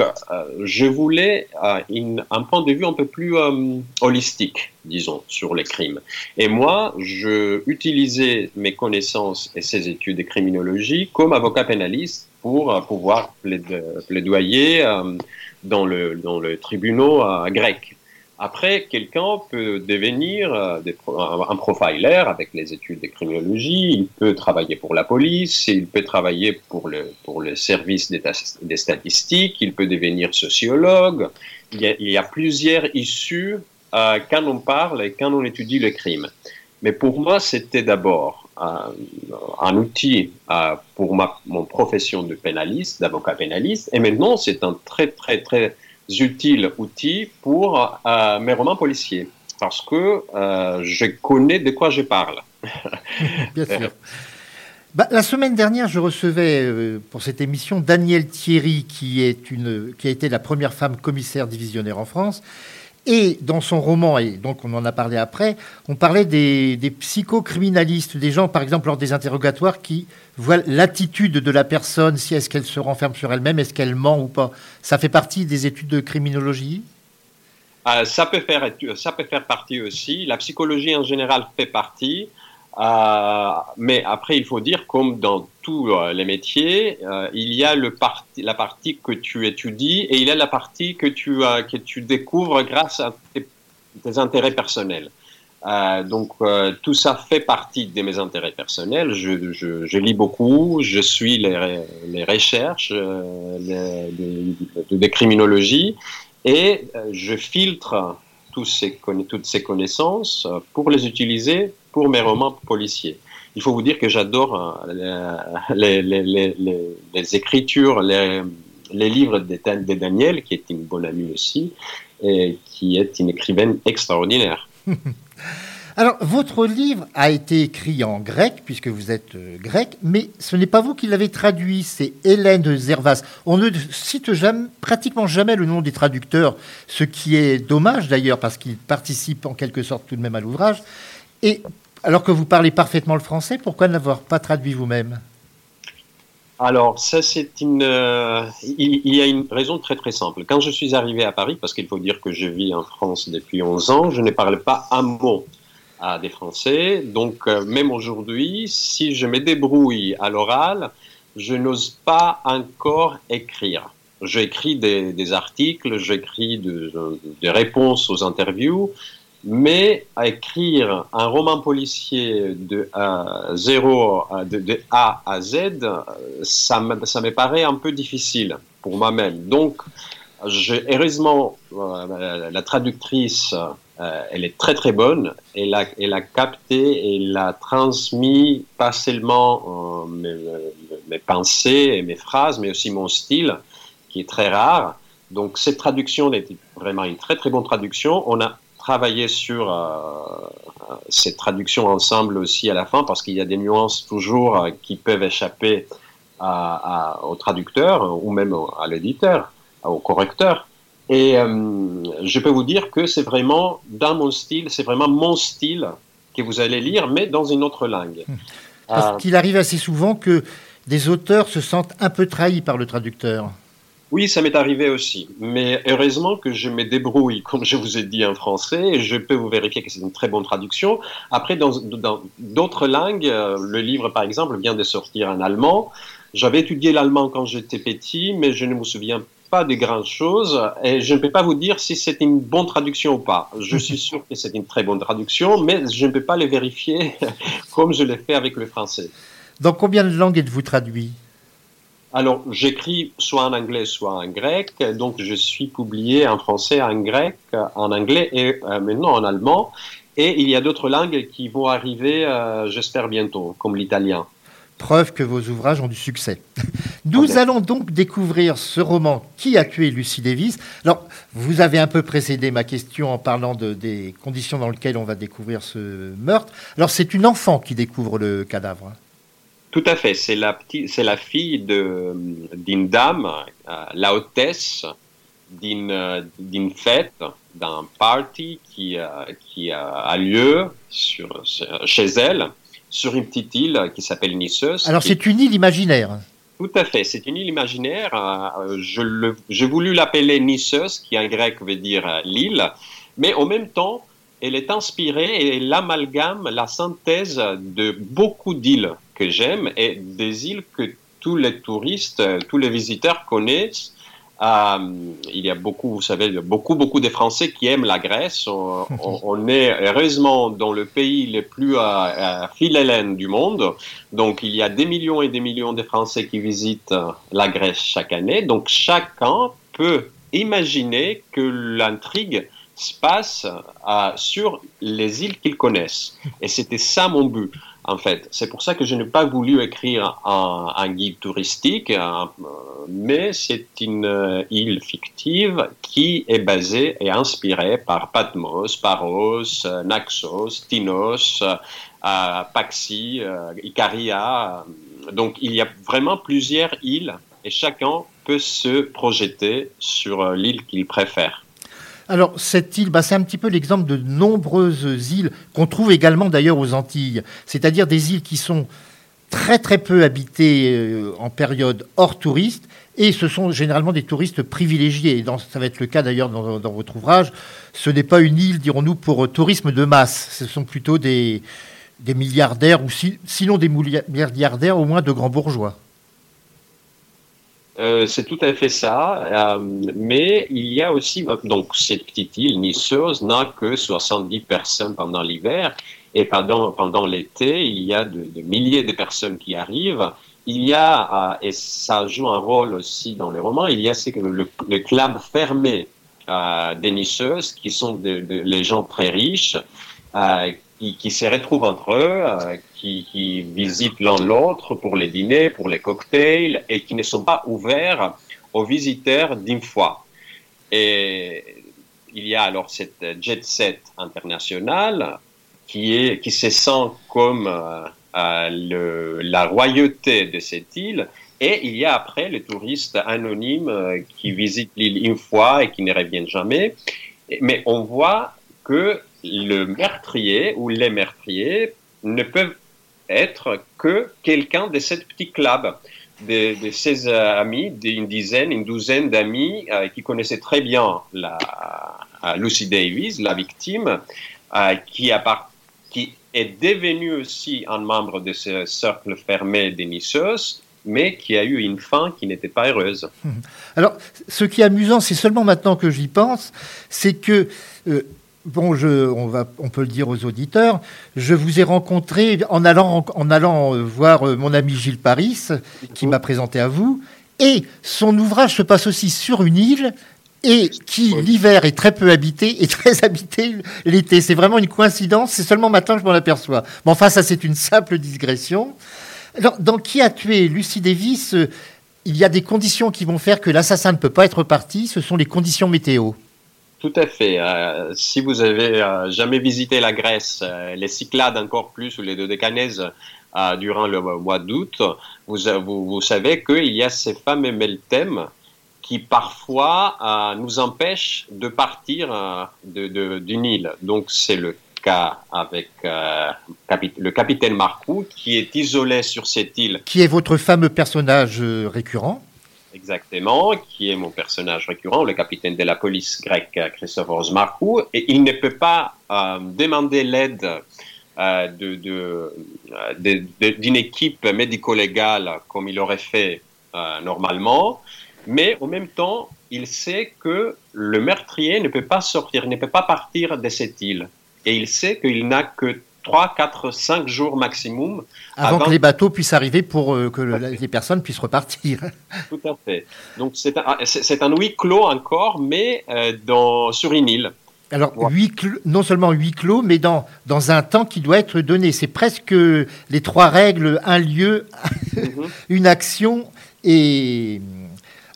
je voulais un point de vue un peu plus holistique, disons, sur les crimes. Et moi, je utilisais mes connaissances et ces études de criminologie comme avocat pénaliste pour pouvoir plaidoyer dans le, dans le tribunal grec. Après, quelqu'un peut devenir euh, un profiler avec les études de criminologie, il peut travailler pour la police, il peut travailler pour le, pour le service des, statistiques, il peut devenir sociologue. Il y a, il y a plusieurs issues euh, quand on parle et quand on étudie le crime. Mais pour moi, c'était d'abord un outil euh, pour ma, mon profession de pénaliste, d'avocat pénaliste, et maintenant c'est un très très très utile outil pour euh, mes romans policiers, parce que euh, je connais de quoi je parle. Bien sûr. Bah, la semaine dernière, je recevais pour cette émission Danielle Thierry, qui, est une, qui a été la première femme commissaire divisionnaire en France. Et dans son roman, et donc on en a parlé après, on parlait des, psychocriminalistes, des gens, par exemple, lors des interrogatoires, qui voient l'attitude de la personne, si est-ce qu'elle se renferme sur elle-même, est-ce qu'elle ment ou pas. Ça fait partie des études de criminologie? Euh, ça, peut faire, ça peut faire partie aussi. La psychologie en général fait partie. Euh, mais après, il faut dire, comme dans tous euh, les métiers, euh, il y a la partie que tu étudies et il y a la partie que tu, que tu découvres grâce à tes, intérêts personnels. Donc tout ça fait partie de mes intérêts personnels. Je, lis beaucoup, je suis les, les recherches euh, les- de, criminologie et je filtre toutes ces connaissances pour les utiliser pour mes romans policiers. Il faut vous dire que j'adore euh, les, les, les, les, écritures, les, livres de Daniel, qui est une bonne amie aussi, et qui est une écrivaine extraordinaire. Alors, votre livre a été écrit en grec, puisque vous êtes euh, grec, mais ce n'est pas vous qui l'avez traduit, c'est Hélène Zervas. On ne cite jamais, pratiquement jamais le nom des traducteurs, ce qui est dommage d'ailleurs, parce qu'ils participent en quelque sorte tout de même à l'ouvrage. Et alors que vous parlez parfaitement le français, pourquoi n'avoir pas traduit vous-même? Alors, ça, c'est une. euh, il, y a une raison très très simple. Quand je suis arrivé à Paris, parce qu'il faut dire que je vis en France depuis 11 ans, je ne parle pas un mot à des Français. Donc, euh, même aujourd'hui, si je me débrouille à l'oral, je n'ose pas encore écrire. J'écris des, articles, j'écris de- de- des réponses aux interviews, mais à écrire un roman policier de euh, de, A à Z, ça me, paraît un peu difficile pour moi-même. Donc, heureusement, euh, la traductrice, euh, elle est très très bonne. Elle a, elle a capté et l'a transmis pas seulement euh, mes, mes, pensées et mes phrases, mais aussi mon style, qui est très rare. Donc cette traduction était vraiment une très très bonne traduction. On a travaillé sur euh, cette traduction ensemble aussi à la fin parce qu'il y a des nuances toujours euh, qui peuvent échapper à, à, au traducteur ou même à l'éditeur, au correcteur. Et euh, je peux vous dire que c'est vraiment dans mon style, c'est vraiment mon style que vous allez lire, mais dans une autre langue. Parce euh, qu'il arrive assez souvent que des auteurs se sentent un peu trahis par le traducteur. Oui, ça m'est arrivé aussi. Mais heureusement que je me débrouille, comme je vous ai dit en français, et je peux vous vérifier que c'est une très bonne traduction. Après, dans d'autres langues, euh, le livre, par exemple, vient de sortir en allemand. J'avais étudié l'allemand quand j'étais petit, mais je ne me souviens pas de grandes choses et je ne peux pas vous dire si c'est une bonne traduction ou pas. Je suis sûr que c'est une très bonne traduction, mais je ne peux pas les vérifier comme je l'ai fait avec le français. Dans combien de langues êtes-vous traduit? Alors, j'écris soit en anglais, soit en grec. Donc, je suis publié en français, en grec, en anglais et euh, maintenant en allemand. Et il y a d'autres langues qui vont arriver, euh, j'espère bientôt, comme l'italien. Preuve que vos ouvrages ont du succès. Nous okay. allons donc découvrir ce roman Qui a tué Lucie Davis Alors, vous avez un peu précédé ma question en parlant de, des conditions dans lesquelles on va découvrir ce meurtre. Alors, c'est une enfant qui découvre le cadavre. Tout à fait. C'est la, petite, c'est la fille d'une dame, euh, la hôtesse d'une, d'une fête, d'un party qui, euh, qui a lieu sur, chez elle, sur une petite île qui s'appelle Nissos. Alors, c'est une île imaginaire tout à fait, c'est une île imaginaire. Euh, j'ai voulu l'appeler Nissos, qui en grec veut dire l'île, mais en même temps, elle est inspirée et l'amalgame, la synthèse de beaucoup d'îles que j'aime et des îles que tous les touristes, tous les visiteurs connaissent. Euh, il y a beaucoup, vous savez, beaucoup, beaucoup de Français qui aiment la Grèce. On, est heureusement dans le pays le plus à, à philhellène du monde. Donc, il y a des millions et des millions de Français qui visitent la Grèce chaque année. Donc, chacun peut imaginer que l'intrigue se passe euh, sur les îles qu'ils connaissent. Et c'était ça mon but en fait. C'est pour ça que je n'ai pas voulu écrire un, guide touristique, un, mais c'est une euh, île fictive qui est basée et inspirée par Patmos, Paros, Naxos, Tinos, euh, Paxi, euh, Icaria. Donc il y a vraiment plusieurs îles et chacun peut se projeter sur l'île qu'il préfère. Alors, cette île, bah, c'est un petit peu l'exemple de nombreuses îles qu'on trouve également d'ailleurs aux Antilles, c'est-à-dire des îles qui sont très très peu habitées euh, en période hors touriste, et ce sont généralement des touristes privilégiés. Et ça va être le cas d'ailleurs dans, votre ouvrage. Ce n'est pas une île, dirons-nous, pour tourisme de masse. Ce sont plutôt des, milliardaires, ou si, sinon des milliardaires, au moins de grands bourgeois. Euh, c'est tout à fait ça, euh, mais il y a aussi, donc cette petite île Nissos n'a que 70 personnes pendant l'hiver, et pendant, pendant l'été, il y a de, milliers de personnes qui arrivent. Il y a, euh, et ça joue un rôle aussi dans les romans, il y a le, le club fermé euh, des Nissos, qui sont les gens très riches, euh, qui, qui, se retrouvent entre eux, euh, qui, qui, visitent l'un l'autre pour les dîners, pour les cocktails, et qui ne sont pas ouverts aux visiteurs d'une fois. Et il y a alors cette jet set internationale qui, est, qui se sent comme euh, euh, la royauté de cette île. Et il y a après les touristes anonymes qui visitent l'île une fois et qui ne reviennent jamais. Mais on voit que le meurtrier ou les meurtriers ne peuvent être que quelqu'un de cette petite club, de, ses amis, d'une dizaine, une douzaine d'amis euh, qui connaissaient très bien euh, Lucy Davis, la victime, euh, qui, est devenue aussi un membre de ce cercle fermé des Nissos, mais qui a eu une fin qui n'était pas heureuse. Alors, ce qui est amusant, c'est seulement maintenant que j'y pense, c'est que bon, je, on, va, on peut le dire aux auditeurs, je vous ai rencontré en allant, en allant voir mon ami Gilles Paris, qui m'a présenté à vous, et son ouvrage se passe aussi sur une île, et qui l'hiver est très peu habité et très habité l'été. C'est vraiment une coïncidence. C'est seulement maintenant que je m'en aperçois. Mais enfin, ça c'est une simple digression. Alors, dans Qui a tué Lucie Davis euh, Il y a des conditions qui vont faire que l'assassin ne peut pas être parti. Ce sont les conditions météo. Tout à fait. Euh, si vous avez euh, jamais visité la Grèce, euh, les Cyclades encore plus ou les Dodécanèses durant le mois d'août, vous, savez qu'il y a ces fameux meltèmes qui parfois nous empêchent de partir de, d'une île. Donc c'est le cas avec le capitaine Marcoux qui est isolé sur cette île Qui est votre fameux personnage récurrent Exactement, qui est mon personnage récurrent, le capitaine de la police grecque Christophe Marcoux, et il ne peut pas euh, demander l'aide euh, euh, d'une équipe médico-légale comme il aurait fait euh, normalement, mais en même temps, il sait que le meurtrier ne peut pas sortir, ne peut pas partir de cette île, et il sait qu'il n'a que 3, 4, 5 jours maximum avant que les bateaux puissent arriver pour euh, que le- les personnes puissent repartir. Tout à fait. Donc c'est un, c'est c'est un huis clos encore, mais euh, dans, sur une île. Alors, huis clos- non seulement huis clos, mais dans, dans un temps qui doit être donné. C'est presque les trois règles, un lieu, une action et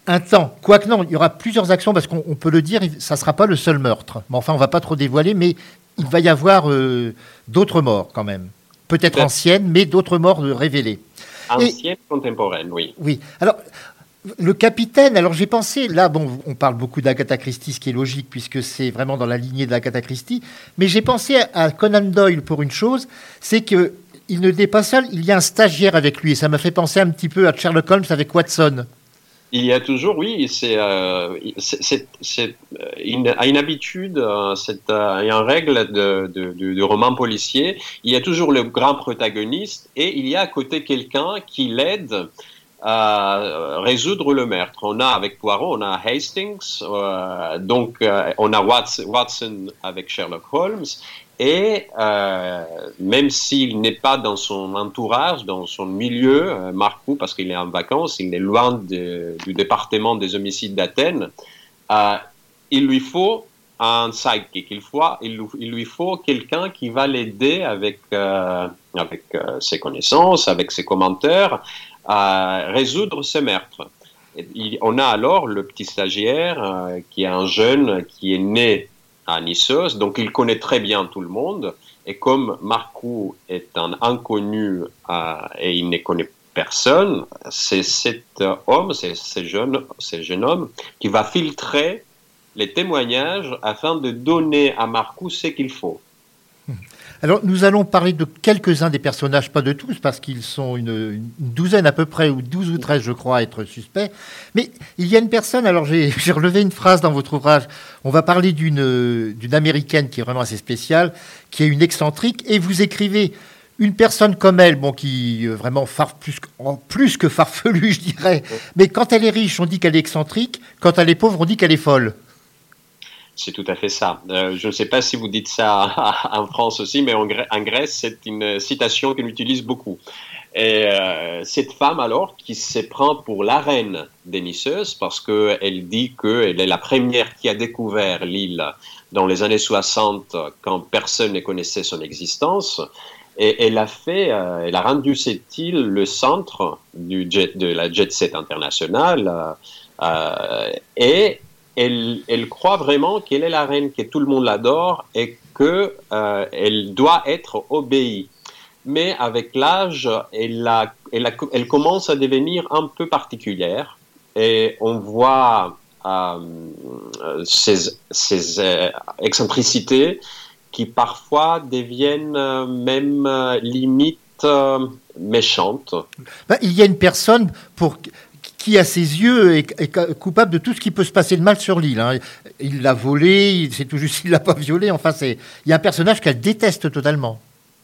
un temps. Quoique non, il y aura plusieurs actions parce qu'on on peut le dire, ça ne sera pas le seul meurtre. Mais enfin, on ne va pas trop dévoiler, mais il va y avoir euh, d'autres morts quand même. Peut-être anciennes, mais d'autres morts révélées. Et- Ancienne, contemporaine, oui. oui. Alors, le capitaine, alors j'ai pensé, là, bon, on parle beaucoup d'Agatha Christie, ce qui est logique, puisque c'est vraiment dans la lignée d'Agatha Christie, mais j'ai pensé à Conan Doyle pour une chose, c'est que il ne n'est pas seul, il y a un stagiaire avec lui, et ça m'a fait penser un petit peu à Sherlock Holmes avec Watson. Il y a toujours, oui, c'est euh, euh, une, une habitude, euh, c'est euh, une règle de, de, de, de roman policier. Il y a toujours le grand protagoniste et il y a à côté quelqu'un qui l'aide à résoudre le meurtre. On a avec Poirot, on a Hastings, donc on a Watson avec Sherlock Holmes. Et euh, même s'il n'est pas dans son entourage, dans son milieu, euh, Marcoux, parce qu'il est en vacances, il est loin du département des homicides d'Athènes, euh, il lui faut un sidekick. Il, faut, lui- faut quelqu'un qui va l'aider avec, euh, ses connaissances, avec ses commentaires, à résoudre ce meurtre. On a alors le petit stagiaire qui est un jeune qui est né à Nissos, donc il connaît très bien tout le monde. Et comme Marcoux est un inconnu euh, et il ne connaît personne, c'est cet homme, c'est ce jeune, ce jeune homme qui va filtrer les témoignages afin de donner à Marcoux ce qu'il faut. Alors, nous allons parler de quelques-uns des personnages, pas de tous, parce qu'ils sont une, douzaine à peu près, ou douze ou treize, je crois, à être suspects. Mais il y a une personne, alors j'ai relevé une phrase dans votre ouvrage, on va parler d'une américaine qui est vraiment assez spéciale, qui est une excentrique, et vous écrivez une personne comme elle, bon, qui euh, vraiment plus, plus que farfelue, je dirais, mais quand elle est riche, on dit qu'elle est excentrique, quand elle est pauvre, on dit qu'elle est folle. C'est tout à fait ça. Euh, je ne sais pas si vous dites ça en France aussi, mais en, Grè- en Grèce, c'est une citation qu'on utilise beaucoup. Et euh, cette femme, alors, qui se prend pour la reine des Nisseuses, parce qu'elle dit qu'elle est la première qui a découvert l'île dans les années 60, quand personne ne connaissait son existence. Et elle a fait, euh, elle a rendu cette île le centre du jet, de la jet set internationale. et elle, croit vraiment qu'elle est la reine, que tout le monde l'adore et que euh, doit être obéie. Mais avec l'âge, elle, commence à devenir un peu particulière et on voit euh, ces, euh, excentricités qui parfois deviennent euh, même limite méchantes. Ben, il y a une personne pour qui, à ses yeux, est, est coupable de tout ce qui peut se passer de mal sur l'île. hein. Il l'a volé, il- c'est tout juste s'il l'a pas violé. Enfin, c'est il y a un personnage qu'elle déteste totalement.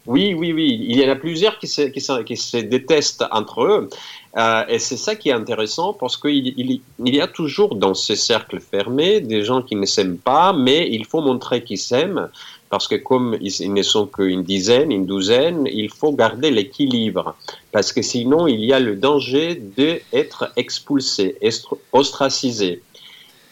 Oui, oui, oui. Il y en a plusieurs qui se, détestent entre eux. Euh, et c'est ça qui est intéressant parce qu'il il, il y a toujours dans ces cercles fermés des gens qui ne s'aiment pas, mais il faut montrer qu'ils s'aiment parce que comme ils, ne sont qu'une dizaine, une douzaine, il faut garder l'équilibre parce que sinon il y a le danger d'être expulsé, ostracisé.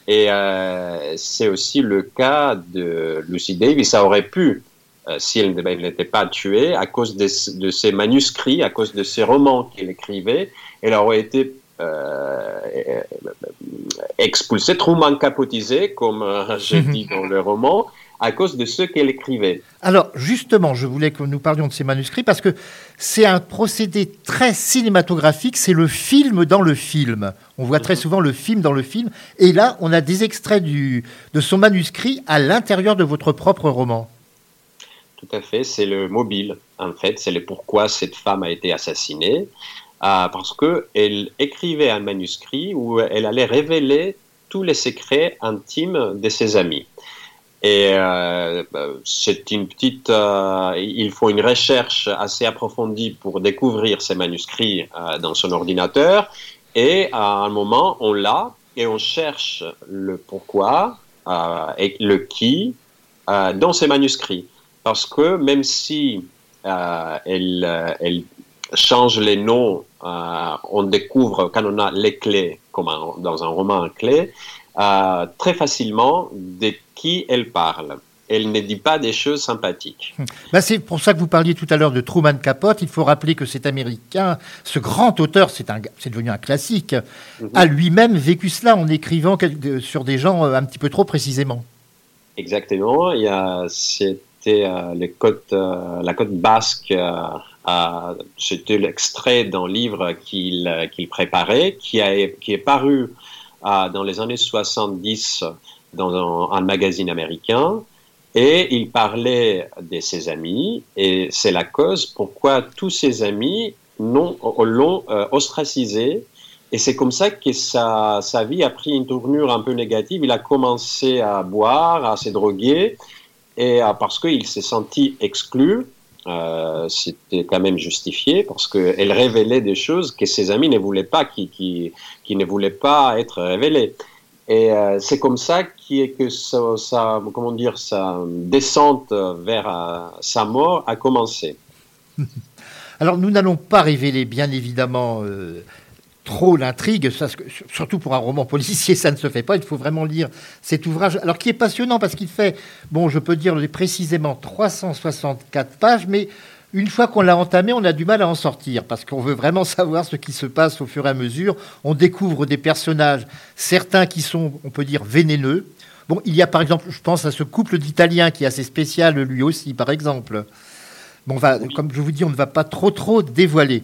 Et euh, c'est aussi le cas de Lucy Davis. Ça aurait pu, euh, si elle n'était pas tuée, à cause de, de, ses manuscrits, à cause de ses romans qu'elle écrivait, elle aurait été euh, expulsée, Truman capotisée, comme j'ai dit dans le roman, à cause de ce qu'elle écrivait. Alors justement, je voulais que nous parlions de ces manuscrits parce que c'est un procédé très cinématographique, c'est le film dans le film. On voit très souvent le film dans le film, et là, on a des extraits du, de son manuscrit à l'intérieur de votre propre roman. Tout à fait, c'est le mobile, en fait, c'est le pourquoi cette femme a été assassinée, euh, parce qu'elle écrivait un manuscrit où elle allait révéler tous les secrets intimes de ses amis. Et euh, c'est une petite. Euh, il faut une recherche assez approfondie pour découvrir ces manuscrits euh, dans son ordinateur. Et à un moment, on l'a et on cherche le pourquoi et le qui dans ces manuscrits. Parce que même si elle, elle change les noms, on découvre quand on a les clés, comme dans un roman clé, très facilement des qui elle parle. Elle ne dit pas des choses sympathiques. Ben c'est pour ça que vous parliez tout à l'heure de Truman Capote. Il faut rappeler que cet Américain, ce grand auteur, c'est devenu un classique, -hmm. a lui-même vécu cela en écrivant sur des gens euh, un petit peu trop précisément. Exactement. C'était euh, les côtes, euh, la côte basque. Euh, C'était l'extrait d'un livre qu'il qu préparait, qui, a, qui est paru dans les années 70 dans un, un, magazine américain et il parlait de ses amis et c'est la cause pourquoi tous ses amis l'ont euh, ostracisé et c'est comme ça que sa, sa, vie a pris une tournure un peu négative. Il a commencé à boire, à se droguer et euh, parce qu'il s'est senti exclu. Euh, c'était quand même justifié parce qu'elle révélait des choses que ses amis ne voulaient pas, qui, qui, qui ne voulaient pas être révélées. Et euh, c'est comme ça qui est que sa, comment dire, sa descente vers euh, sa mort a commencé. Alors nous n'allons pas révéler bien évidemment trop l'intrigue, surtout pour un roman policier, ça ne se fait pas. Il faut vraiment lire cet ouvrage, alors qui est passionnant parce qu'il fait, bon, je peux dire précisément 364 pages, mais une fois qu'on l'a entamé, on a du mal à en sortir parce qu'on veut vraiment savoir ce qui se passe au fur et à mesure. On découvre des personnages, certains qui sont, on peut dire, vénéneux. Bon, il y a par exemple, je pense à ce couple d'Italiens qui est assez spécial lui aussi, par exemple. Bon, va, comme je vous dis, on ne va pas trop trop dévoiler.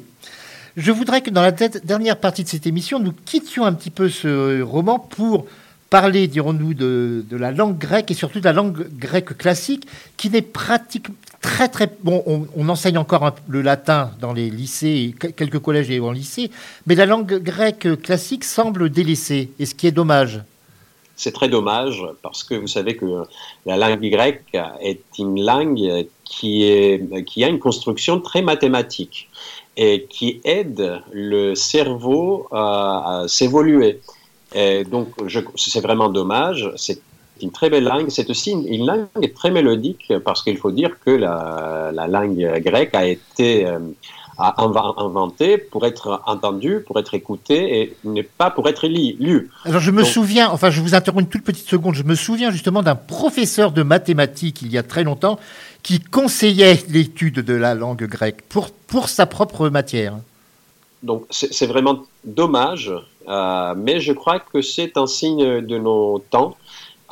Je voudrais que dans la dernière partie de cette émission, nous quittions un petit peu ce roman pour parler, dirons-nous, de, la langue grecque et surtout de la langue grecque classique, qui n'est pratiquement très très bon. On, enseigne encore le latin dans les lycées, quelques collèges et en lycée, mais la langue grecque classique semble délaissée, et ce qui est dommage. C'est très dommage parce que vous savez que la langue grecque est une langue qui a une construction très mathématique et qui aide le cerveau à, à s'évoluer. Donc, c'est vraiment dommage. C'est une très belle langue. C'est aussi une, une, langue très mélodique parce qu'il faut dire que la, la langue grecque a été euh, inventée pour être entendue, pour être écoutée et n'est pas pour être lue. Alors, je me donc, souviens, enfin, je vous interromps une toute petite seconde. Je me souviens justement d'un professeur de mathématiques il y a très longtemps qui conseillait l'étude de la langue grecque pour, pour sa propre matière. Donc, c'est vraiment dommage euh, mais je crois que c'est un signe de nos temps.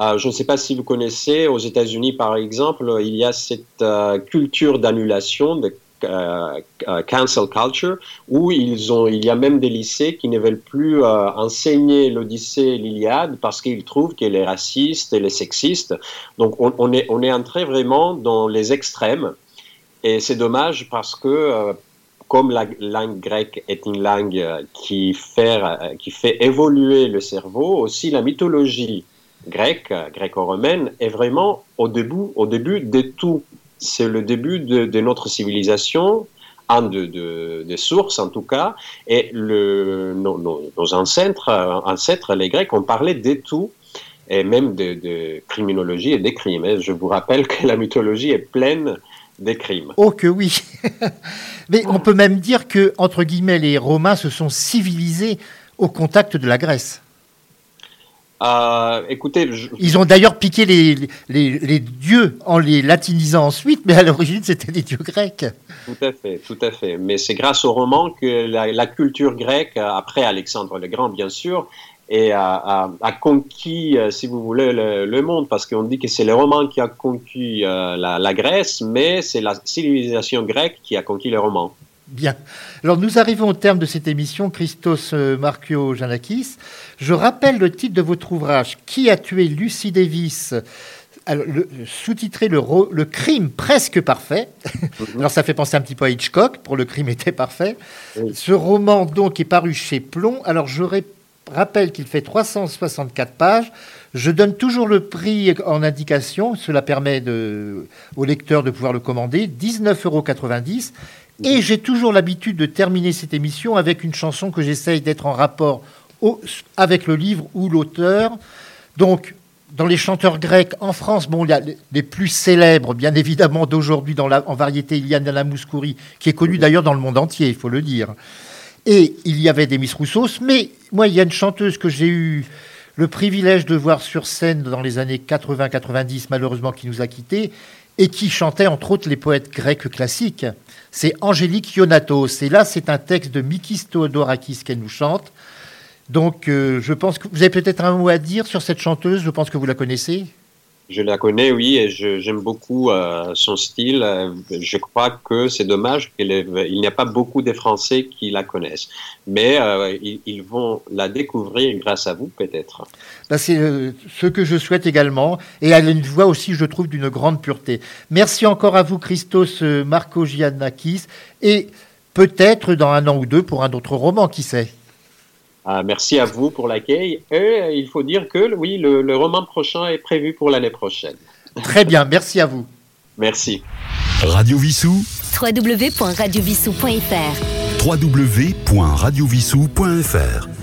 Euh, je ne sais pas si vous connaissez, aux États-Unis par exemple, il y a cette euh, culture d'annulation, de cancel culture, où ils ont, il y a même des lycées qui ne veulent plus enseigner l'Odyssée et l'Iliade parce qu'ils trouvent qu'elle est raciste, elle est sexiste. Donc on, est, on est entré vraiment dans les extrêmes. Et c'est dommage parce que comme la langue grecque est une langue qui fait, qui fait évoluer le cerveau, aussi la mythologie grecque, gréco-romaine, est vraiment au début, au début de tout. C'est le début de, notre civilisation, un de, de, des sources en tout cas, et nos, nos, ancêtres, les Grecs, ont parlé de tout, et même de, criminologie et des crimes. Je vous rappelle que la mythologie est pleine des crimes. Oh que oui Mais on peut même dire que, entre guillemets, les Romains se sont civilisés au contact de la Grèce. Euh, écoutez, je- Ils ont d'ailleurs piqué les, les, les dieux en les latinisant ensuite, mais à l'origine, c'était des dieux grecs. Tout à fait, tout à fait. Mais c'est grâce au roman que la, la culture grecque, après Alexandre le Grand, bien sûr, et a, a- a conquis, euh, si vous voulez, le, le monde, parce qu'on dit que c'est le roman qui a conquis euh, la, la Grèce, mais c'est la civilisation grecque qui a conquis le roman. Bien. Alors nous arrivons au terme de cette émission, Christos euh, Markio Janakis. Je rappelle le titre de votre ouvrage, Qui a tué Lucy Davis? Sous-titré le, crime presque parfait. Alors ça fait penser un petit peu à Hitchcock, pour le crime était parfait. Ce roman donc est paru chez Plomb. Alors je rappelle qu'il fait 364 pages. Je donne toujours le prix en indication, cela permet de, au lecteur de pouvoir le commander, 19,90 euros. Et j'ai toujours l'habitude de terminer cette émission avec une chanson que j'essaye d'être en rapport avec le livre ou l'auteur. Donc, dans les chanteurs grecs en France, bon, il y a les- plus célèbres, bien évidemment, d'aujourd'hui en variété, il y a Nana Mouskouri, qui est connue d'ailleurs dans le monde entier, il faut le dire. Et il y avait des Roussos, mais moi, il y a une chanteuse que j'ai eu le privilège de voir sur scène dans les années 80-90, malheureusement, qui nous a quittés, et qui chantait entre autres les poètes grecs classiques. C'est Angélique Ionatos. Et là, c'est un texte de Mikis Theodorakis qu'elle nous chante. Donc, euh, je pense que vous avez peut-être un mot à dire sur cette chanteuse. Je pense que vous la connaissez. Je la connais, oui, et j'aime beaucoup euh, son style. Euh, Je crois que c'est dommage qu'il n'y a pas beaucoup de Français qui la connaissent. Mais euh, ils, vont la découvrir grâce à vous, peut-être. Ben, c'est ce que je souhaite également. Et elle a une voix aussi, je trouve, d'une grande pureté. Merci encore à vous, Christos euh, Markogiannakis. Et peut-être dans un an ou deux pour un autre roman, qui sait? Euh, merci à vous pour l'accueil. Et euh, il faut dire que, oui, le, le roman prochain est prévu pour l'année prochaine. Très bien, merci à vous. Merci. Radio Vissou, www.radiovissou.fr www.radiovissou.fr.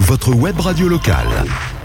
Votre web radio locale.